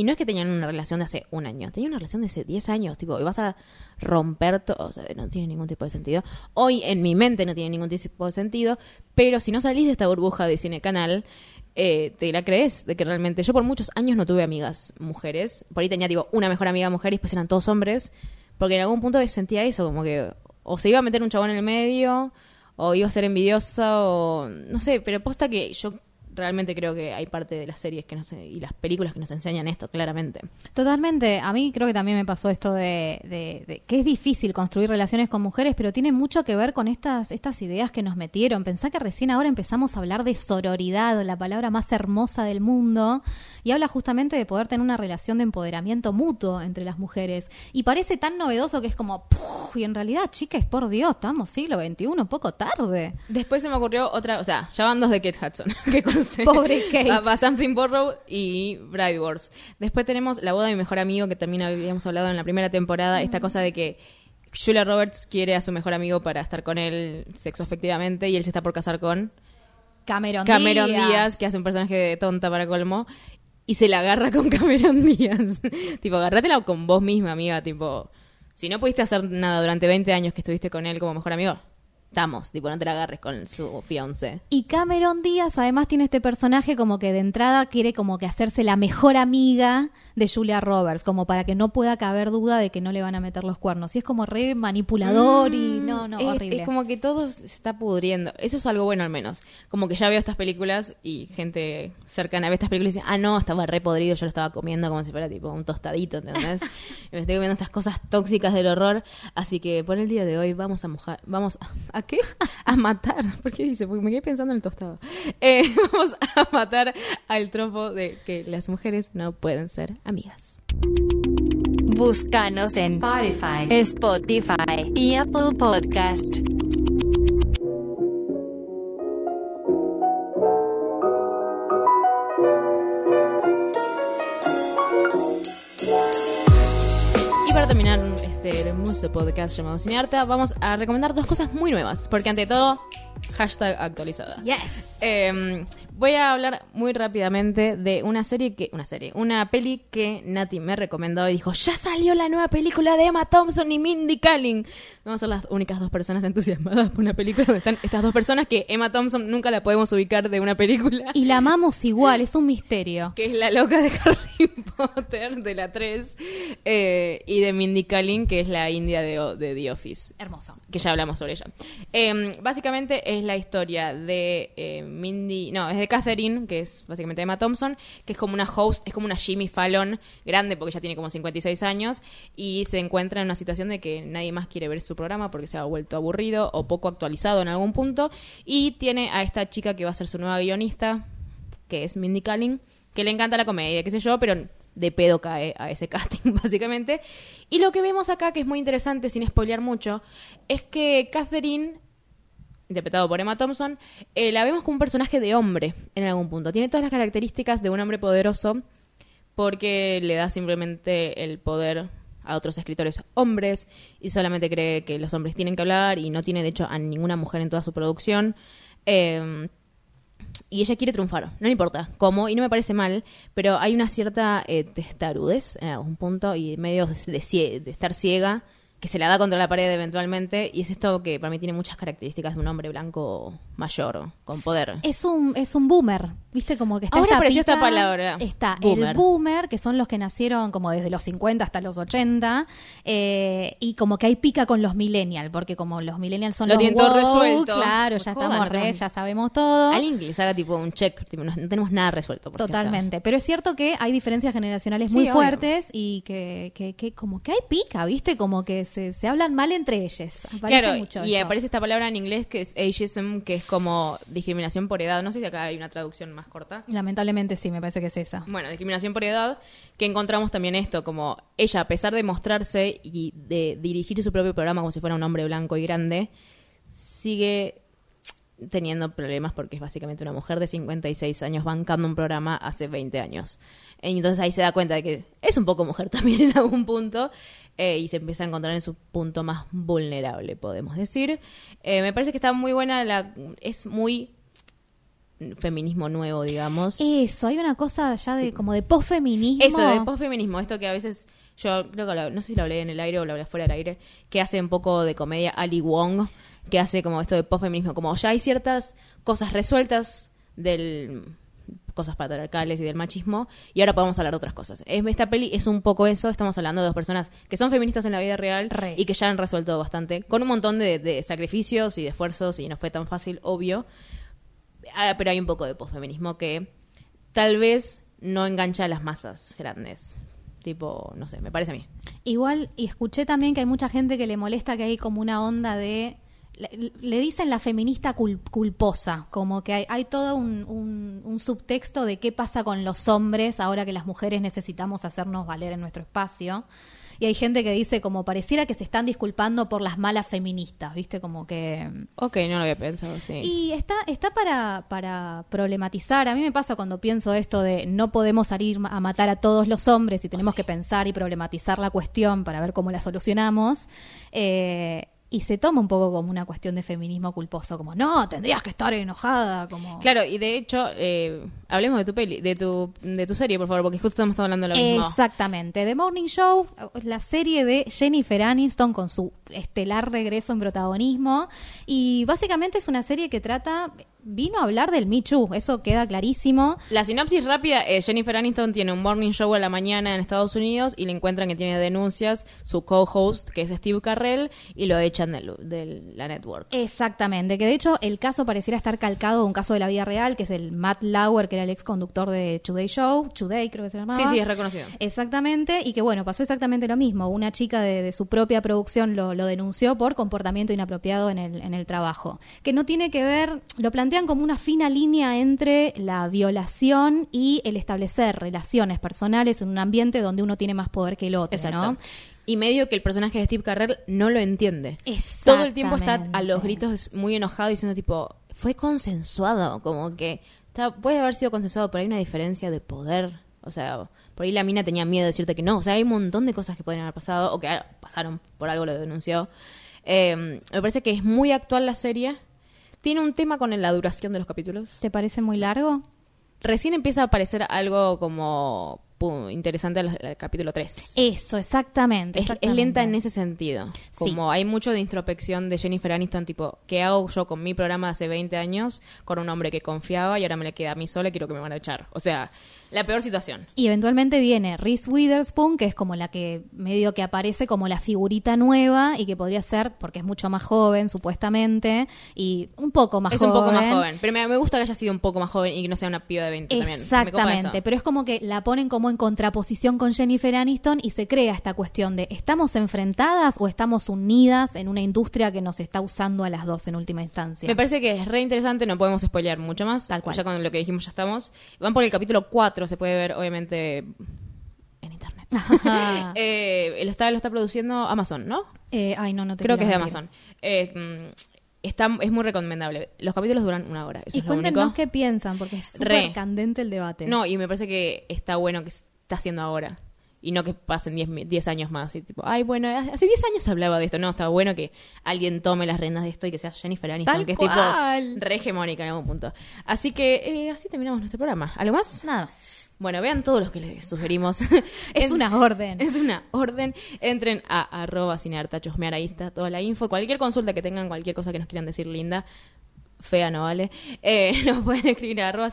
[SPEAKER 3] Y no es que tenían una relación de hace un año, tenían una relación de hace 10 años, tipo, y vas a romper todo, o sea, no tiene ningún tipo de sentido. Hoy en mi mente no tiene ningún tipo de sentido, pero si no salís de esta burbuja de cine canal, eh, te la crees de que realmente yo por muchos años no tuve amigas mujeres, por ahí tenía tipo una mejor amiga mujer y después eran todos hombres, porque en algún punto sentía eso, como que o se iba a meter un chabón en el medio, o iba a ser envidiosa, o no sé, pero posta que yo realmente creo que hay parte de las series que nos, y las películas que nos enseñan esto, claramente.
[SPEAKER 4] Totalmente. A mí creo que también me pasó esto de, de- de que es difícil construir relaciones con mujeres, pero tiene mucho que ver con estas, estas ideas que nos metieron. Pensá que recién ahora empezamos a hablar de sororidad, la palabra más hermosa del mundo, y habla justamente de poder tener una relación de empoderamiento mutuo entre las mujeres. Y parece tan novedoso que es como, ¡puf! y en realidad, chicas, por Dios, estamos siglo XXI, un poco tarde.
[SPEAKER 3] Después se me ocurrió otra, o sea, ya van dos de Kate Hudson, [laughs] que. [laughs]
[SPEAKER 4] Pobre Kate.
[SPEAKER 3] Va, Something Borrow y Bride Wars. Después tenemos La boda de mi mejor amigo, que también habíamos hablado en la primera temporada, esta cosa de que Julia Roberts quiere a su mejor amigo para estar con él sexo efectivamente y él se está por casar con
[SPEAKER 4] Cameron,
[SPEAKER 3] Cameron
[SPEAKER 4] Díaz.
[SPEAKER 3] Díaz, que hace un personaje de tonta para colmo, y se la agarra con [laughs] Cameron Díaz. [laughs] tipo, agárratela con vos misma, amiga, tipo, si no pudiste hacer nada durante 20 años que estuviste con él como mejor amigo, estamos, tipo, no te la agarres con su fiance.
[SPEAKER 4] Y Cameron Díaz además tiene este personaje como que de entrada quiere como que hacerse la mejor amiga de Julia Roberts, como para que no pueda caber duda de que no le van a meter los cuernos. Y es como re manipulador y no, no,
[SPEAKER 3] es,
[SPEAKER 4] horrible.
[SPEAKER 3] es como que todo se está pudriendo. Eso es algo bueno al menos. Como que ya veo estas películas y gente cercana ve estas películas y dice, ah, no, estaba re podrido, yo lo estaba comiendo como si fuera tipo un tostadito, ¿entendés? [laughs] y me estoy comiendo estas cosas tóxicas del horror. Así que por el día de hoy vamos a mojar, vamos a, ¿a qué? A matar. [laughs] ¿Por qué dice? Porque me quedé pensando en el tostado. Eh, [laughs] vamos a matar al tropo de que las mujeres no pueden ser amigas.
[SPEAKER 2] Búscanos en Spotify, Spotify y Apple Podcast.
[SPEAKER 3] Y para terminar este hermoso podcast llamado Cinearta, vamos a recomendar dos cosas muy nuevas. Porque ante todo, hashtag actualizada.
[SPEAKER 4] Yes.
[SPEAKER 3] Eh, voy a hablar muy rápidamente de una serie que. Una serie. Una peli que Nati me recomendó y dijo: ¡Ya salió la nueva película de Emma Thompson y Mindy Kaling! Vamos a ser las únicas dos personas entusiasmadas por una película donde están estas dos personas que Emma Thompson nunca la podemos ubicar de una película.
[SPEAKER 4] Y la amamos igual, es un misterio.
[SPEAKER 3] Que es la loca de Harry [laughs] Potter, de la 3, eh, y de Mindy Kaling, que es la india de, de The Office.
[SPEAKER 4] Hermoso.
[SPEAKER 3] Que ya hablamos sobre ella. Eh, básicamente es la historia de eh, Mindy, no, es de Catherine, que es básicamente Emma Thompson, que es como una host, es como una Jimmy Fallon grande, porque ella tiene como 56 años, y se encuentra en una situación de que nadie más quiere ver su programa porque se ha vuelto aburrido o poco actualizado en algún punto, y tiene a esta chica que va a ser su nueva guionista, que es Mindy Kaling, que le encanta la comedia, qué sé yo, pero de pedo cae a ese [laughs] casting, básicamente. Y lo que vemos acá, que es muy interesante, sin spoilear mucho, es que Catherine, interpretado por Emma Thompson, eh, la vemos como un personaje de hombre en algún punto. Tiene todas las características de un hombre poderoso porque le da simplemente el poder a otros escritores hombres y solamente cree que los hombres tienen que hablar y no tiene de hecho a ninguna mujer en toda su producción. Eh, y ella quiere triunfar, no importa cómo, y no me parece mal, pero hay una cierta eh, testarudez en algún punto y medio de, de estar ciega que se la da contra la pared eventualmente, y es esto que para mí tiene muchas características de un hombre blanco mayor, con poder.
[SPEAKER 4] Es un, es un boomer. Viste como que está
[SPEAKER 3] Ahora
[SPEAKER 4] esta
[SPEAKER 3] apareció esta palabra.
[SPEAKER 4] Está
[SPEAKER 3] Boomer.
[SPEAKER 4] el boomer, que son los que nacieron como desde los 50 hasta los 80, eh, y como que hay pica con los millennials, porque como los millennials son
[SPEAKER 3] Lo
[SPEAKER 4] los
[SPEAKER 3] tienen todo
[SPEAKER 4] woke,
[SPEAKER 3] resuelto.
[SPEAKER 4] claro, ya
[SPEAKER 3] Jodan,
[SPEAKER 4] estamos re, ya sabemos todo.
[SPEAKER 3] Alguien que les haga tipo un check, tipo, no, no tenemos nada resuelto. Por cierto.
[SPEAKER 4] Totalmente, pero es cierto que hay diferencias generacionales
[SPEAKER 3] Sí,
[SPEAKER 4] muy
[SPEAKER 3] obvio.
[SPEAKER 4] fuertes y que, que, que como que hay pica, ¿viste? Como que se, se hablan mal entre ellos. Aparece
[SPEAKER 3] Claro,
[SPEAKER 4] mucho
[SPEAKER 3] y
[SPEAKER 4] esto.
[SPEAKER 3] aparece esta palabra en inglés que es ageism, que es como discriminación por edad. No sé si acá hay una traducción más corta.
[SPEAKER 4] Lamentablemente sí, me parece que es esa.
[SPEAKER 3] Bueno, discriminación por edad, que encontramos también esto, como ella, a pesar de mostrarse y de dirigir su propio programa como si fuera un hombre blanco y grande, sigue teniendo problemas porque es básicamente una mujer de 56 años bancando un programa hace 20 años. Entonces ahí se da cuenta de que es un poco mujer [laughs] también en algún punto eh, y se empieza a encontrar en su punto más vulnerable, podemos decir. Eh, me parece que está muy buena, la, es muy feminismo nuevo, digamos.
[SPEAKER 4] Eso, hay una cosa ya de como de posfeminismo.
[SPEAKER 3] Eso, de posfeminismo, esto que a veces yo creo que lo- no sé si lo hablé en el aire o lo hablé fuera del aire, que hace un poco de comedia Ali Wong, que hace como esto de posfeminismo, como ya hay ciertas cosas resueltas del cosas patriarcales y del machismo y ahora podemos hablar de otras cosas. Es- Esta peli es un poco eso, estamos hablando de dos personas que son feministas en la vida real
[SPEAKER 4] Re.
[SPEAKER 3] y que ya han resuelto bastante, con un montón de, de sacrificios y de esfuerzos y no fue tan fácil, obvio, Ah, pero hay un poco de posfeminismo que tal vez no engancha a las masas grandes. Tipo, no sé, me parece a mí.
[SPEAKER 4] Igual, y escuché también que hay mucha gente que le molesta que hay como una onda de... Le, le dicen la feminista cul- culposa, como que hay, hay todo un, un- un subtexto de qué pasa con los hombres ahora que las mujeres necesitamos hacernos valer en nuestro espacio. Y hay gente que dice como pareciera que se están disculpando por las malas feministas, ¿viste? Como que...
[SPEAKER 3] Ok, no lo había pensado, sí.
[SPEAKER 4] Y está, está para, para problematizar. A mí me pasa cuando pienso esto de no podemos salir a matar a todos los hombres y tenemos que pensar y problematizar la cuestión para ver cómo la solucionamos. Eh, y se toma un poco como una cuestión de feminismo culposo, como no, tendrías que estar enojada, como...
[SPEAKER 3] Claro, y de hecho, eh, hablemos de tu peli, de tu, de tu serie, por favor, porque justo estamos hablando de lo mismo.
[SPEAKER 4] Exactamente. The Morning Show, la serie de Jennifer Aniston con su estelar regreso en protagonismo. Y básicamente es una serie que trata, vino a hablar del Too, eso queda clarísimo.
[SPEAKER 3] La sinopsis rápida es Jennifer Aniston tiene un morning show a la mañana en Estados Unidos y le encuentran que tiene denuncias su co-host, que es Steve Carrell, y lo echan de, de la network.
[SPEAKER 4] Exactamente, que de hecho el caso pareciera estar calcado de un caso de la vida real, que es del Matt Lauer, que era el ex conductor de Today Show, Today creo que se llamaba.
[SPEAKER 3] Sí, sí, es reconocido.
[SPEAKER 4] Exactamente, y que bueno, pasó exactamente lo mismo. Una chica de, de su propia producción lo, lo denunció por comportamiento inapropiado en el, en el trabajo. Que no tiene que ver, lo plantean como una fina línea entre la violación y el establecer relaciones personales en un ambiente donde uno tiene más poder que el otro,
[SPEAKER 3] Exacto.
[SPEAKER 4] ¿no?
[SPEAKER 3] Y medio que el personaje de Steve Carrell no lo entiende. Todo el tiempo está a los gritos muy enojado diciendo tipo, fue consensuado, como que está- puede haber sido consensuado, pero hay una diferencia de poder. O sea, por ahí la mina tenía miedo de decirte que no. O sea, hay un montón de cosas que podrían haber pasado o que pasaron, por algo lo denunció. Eh, me parece que es muy actual la serie. Tiene un tema con la duración de los capítulos.
[SPEAKER 4] ¿Te parece muy largo?
[SPEAKER 3] Recién empieza a aparecer algo como pum, interesante al, al capítulo 3.
[SPEAKER 4] Eso, exactamente.
[SPEAKER 3] Es, lenta en ese sentido.
[SPEAKER 4] Sí.
[SPEAKER 3] Como hay mucho de introspección de Jennifer Aniston, tipo, ¿qué hago yo con mi programa de hace 20 años con un hombre que confiaba y ahora me le queda a mí sola y quiero que me van a echar? O sea, la peor situación.
[SPEAKER 4] Y eventualmente viene Reese Witherspoon, que es como la que medio que aparece como la figurita nueva y que podría ser, porque es mucho más joven, supuestamente, y un poco más
[SPEAKER 3] es
[SPEAKER 4] joven.
[SPEAKER 3] un poco más joven. Pero me, me gusta que haya sido un poco más joven y que no sea una piba de 20 también. Me copa
[SPEAKER 4] Exactamente,
[SPEAKER 3] eso.
[SPEAKER 4] pero es como que la ponen como en contraposición con Jennifer Aniston y se crea esta cuestión de ¿estamos enfrentadas o estamos unidas en una industria que nos está usando a las dos en última instancia?
[SPEAKER 3] Me parece que es re interesante, no podemos spoilear mucho más.
[SPEAKER 4] Tal cual.
[SPEAKER 3] Ya con lo que dijimos ya estamos. Van por el capítulo 4, se puede ver obviamente en internet. [laughs] Eh, lo, está, lo está produciendo Amazon, ¿no?
[SPEAKER 4] Eh, ay, no, no te
[SPEAKER 3] Creo que es de. Amazon. Eh, mm, está, es muy recomendable. Los capítulos duran una hora. Eso
[SPEAKER 4] Y
[SPEAKER 3] es lo
[SPEAKER 4] cuéntenos
[SPEAKER 3] único.
[SPEAKER 4] qué piensan, porque es súper candente el debate.
[SPEAKER 3] No, y me parece que está bueno que está haciendo ahora. Y no que pasen 10 mi- 10 años más. Y tipo, ay, bueno, hace 10 años hablaba de esto. No, está bueno que alguien tome las riendas de esto y que sea Jennifer Aniston,
[SPEAKER 4] Tal
[SPEAKER 3] que
[SPEAKER 4] cual.
[SPEAKER 3] es tipo re hegemónica en algún punto. Así que eh, así terminamos nuestro programa. ¿Algo más?
[SPEAKER 4] Nada más.
[SPEAKER 3] Bueno, vean todos los que les sugerimos. [laughs]
[SPEAKER 4] Es
[SPEAKER 3] En-
[SPEAKER 4] una orden.
[SPEAKER 3] Es una orden. Entren a arroba cineartachosmear, ahí está toda la info. Cualquier consulta que tengan, cualquier cosa que nos quieran decir linda, fea no vale. Eh, [laughs] nos pueden escribir a arroba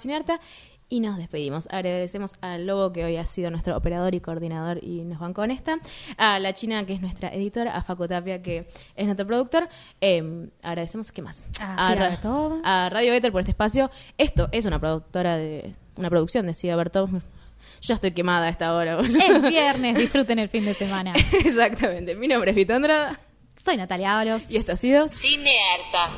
[SPEAKER 3] y nos despedimos. Agradecemos al Lobo que hoy ha sido nuestro operador y coordinador y nos van con esta. A la China que es nuestra editora. A Facu Tapia que es nuestro productor. Eh, agradecemos, ¿qué más?
[SPEAKER 4] A
[SPEAKER 3] a,
[SPEAKER 4] Bertov.
[SPEAKER 3] a Radio Éter por este espacio. Esto es una productora de... Una producción de Cida Bertov. Yo estoy quemada a esta hora.
[SPEAKER 4] Es viernes, disfruten el fin de semana. [laughs]
[SPEAKER 3] Exactamente. Mi nombre es Vito Andrada.
[SPEAKER 4] Soy Natalia Ábalos.
[SPEAKER 3] Y esto ha sido...
[SPEAKER 2] Cinearta.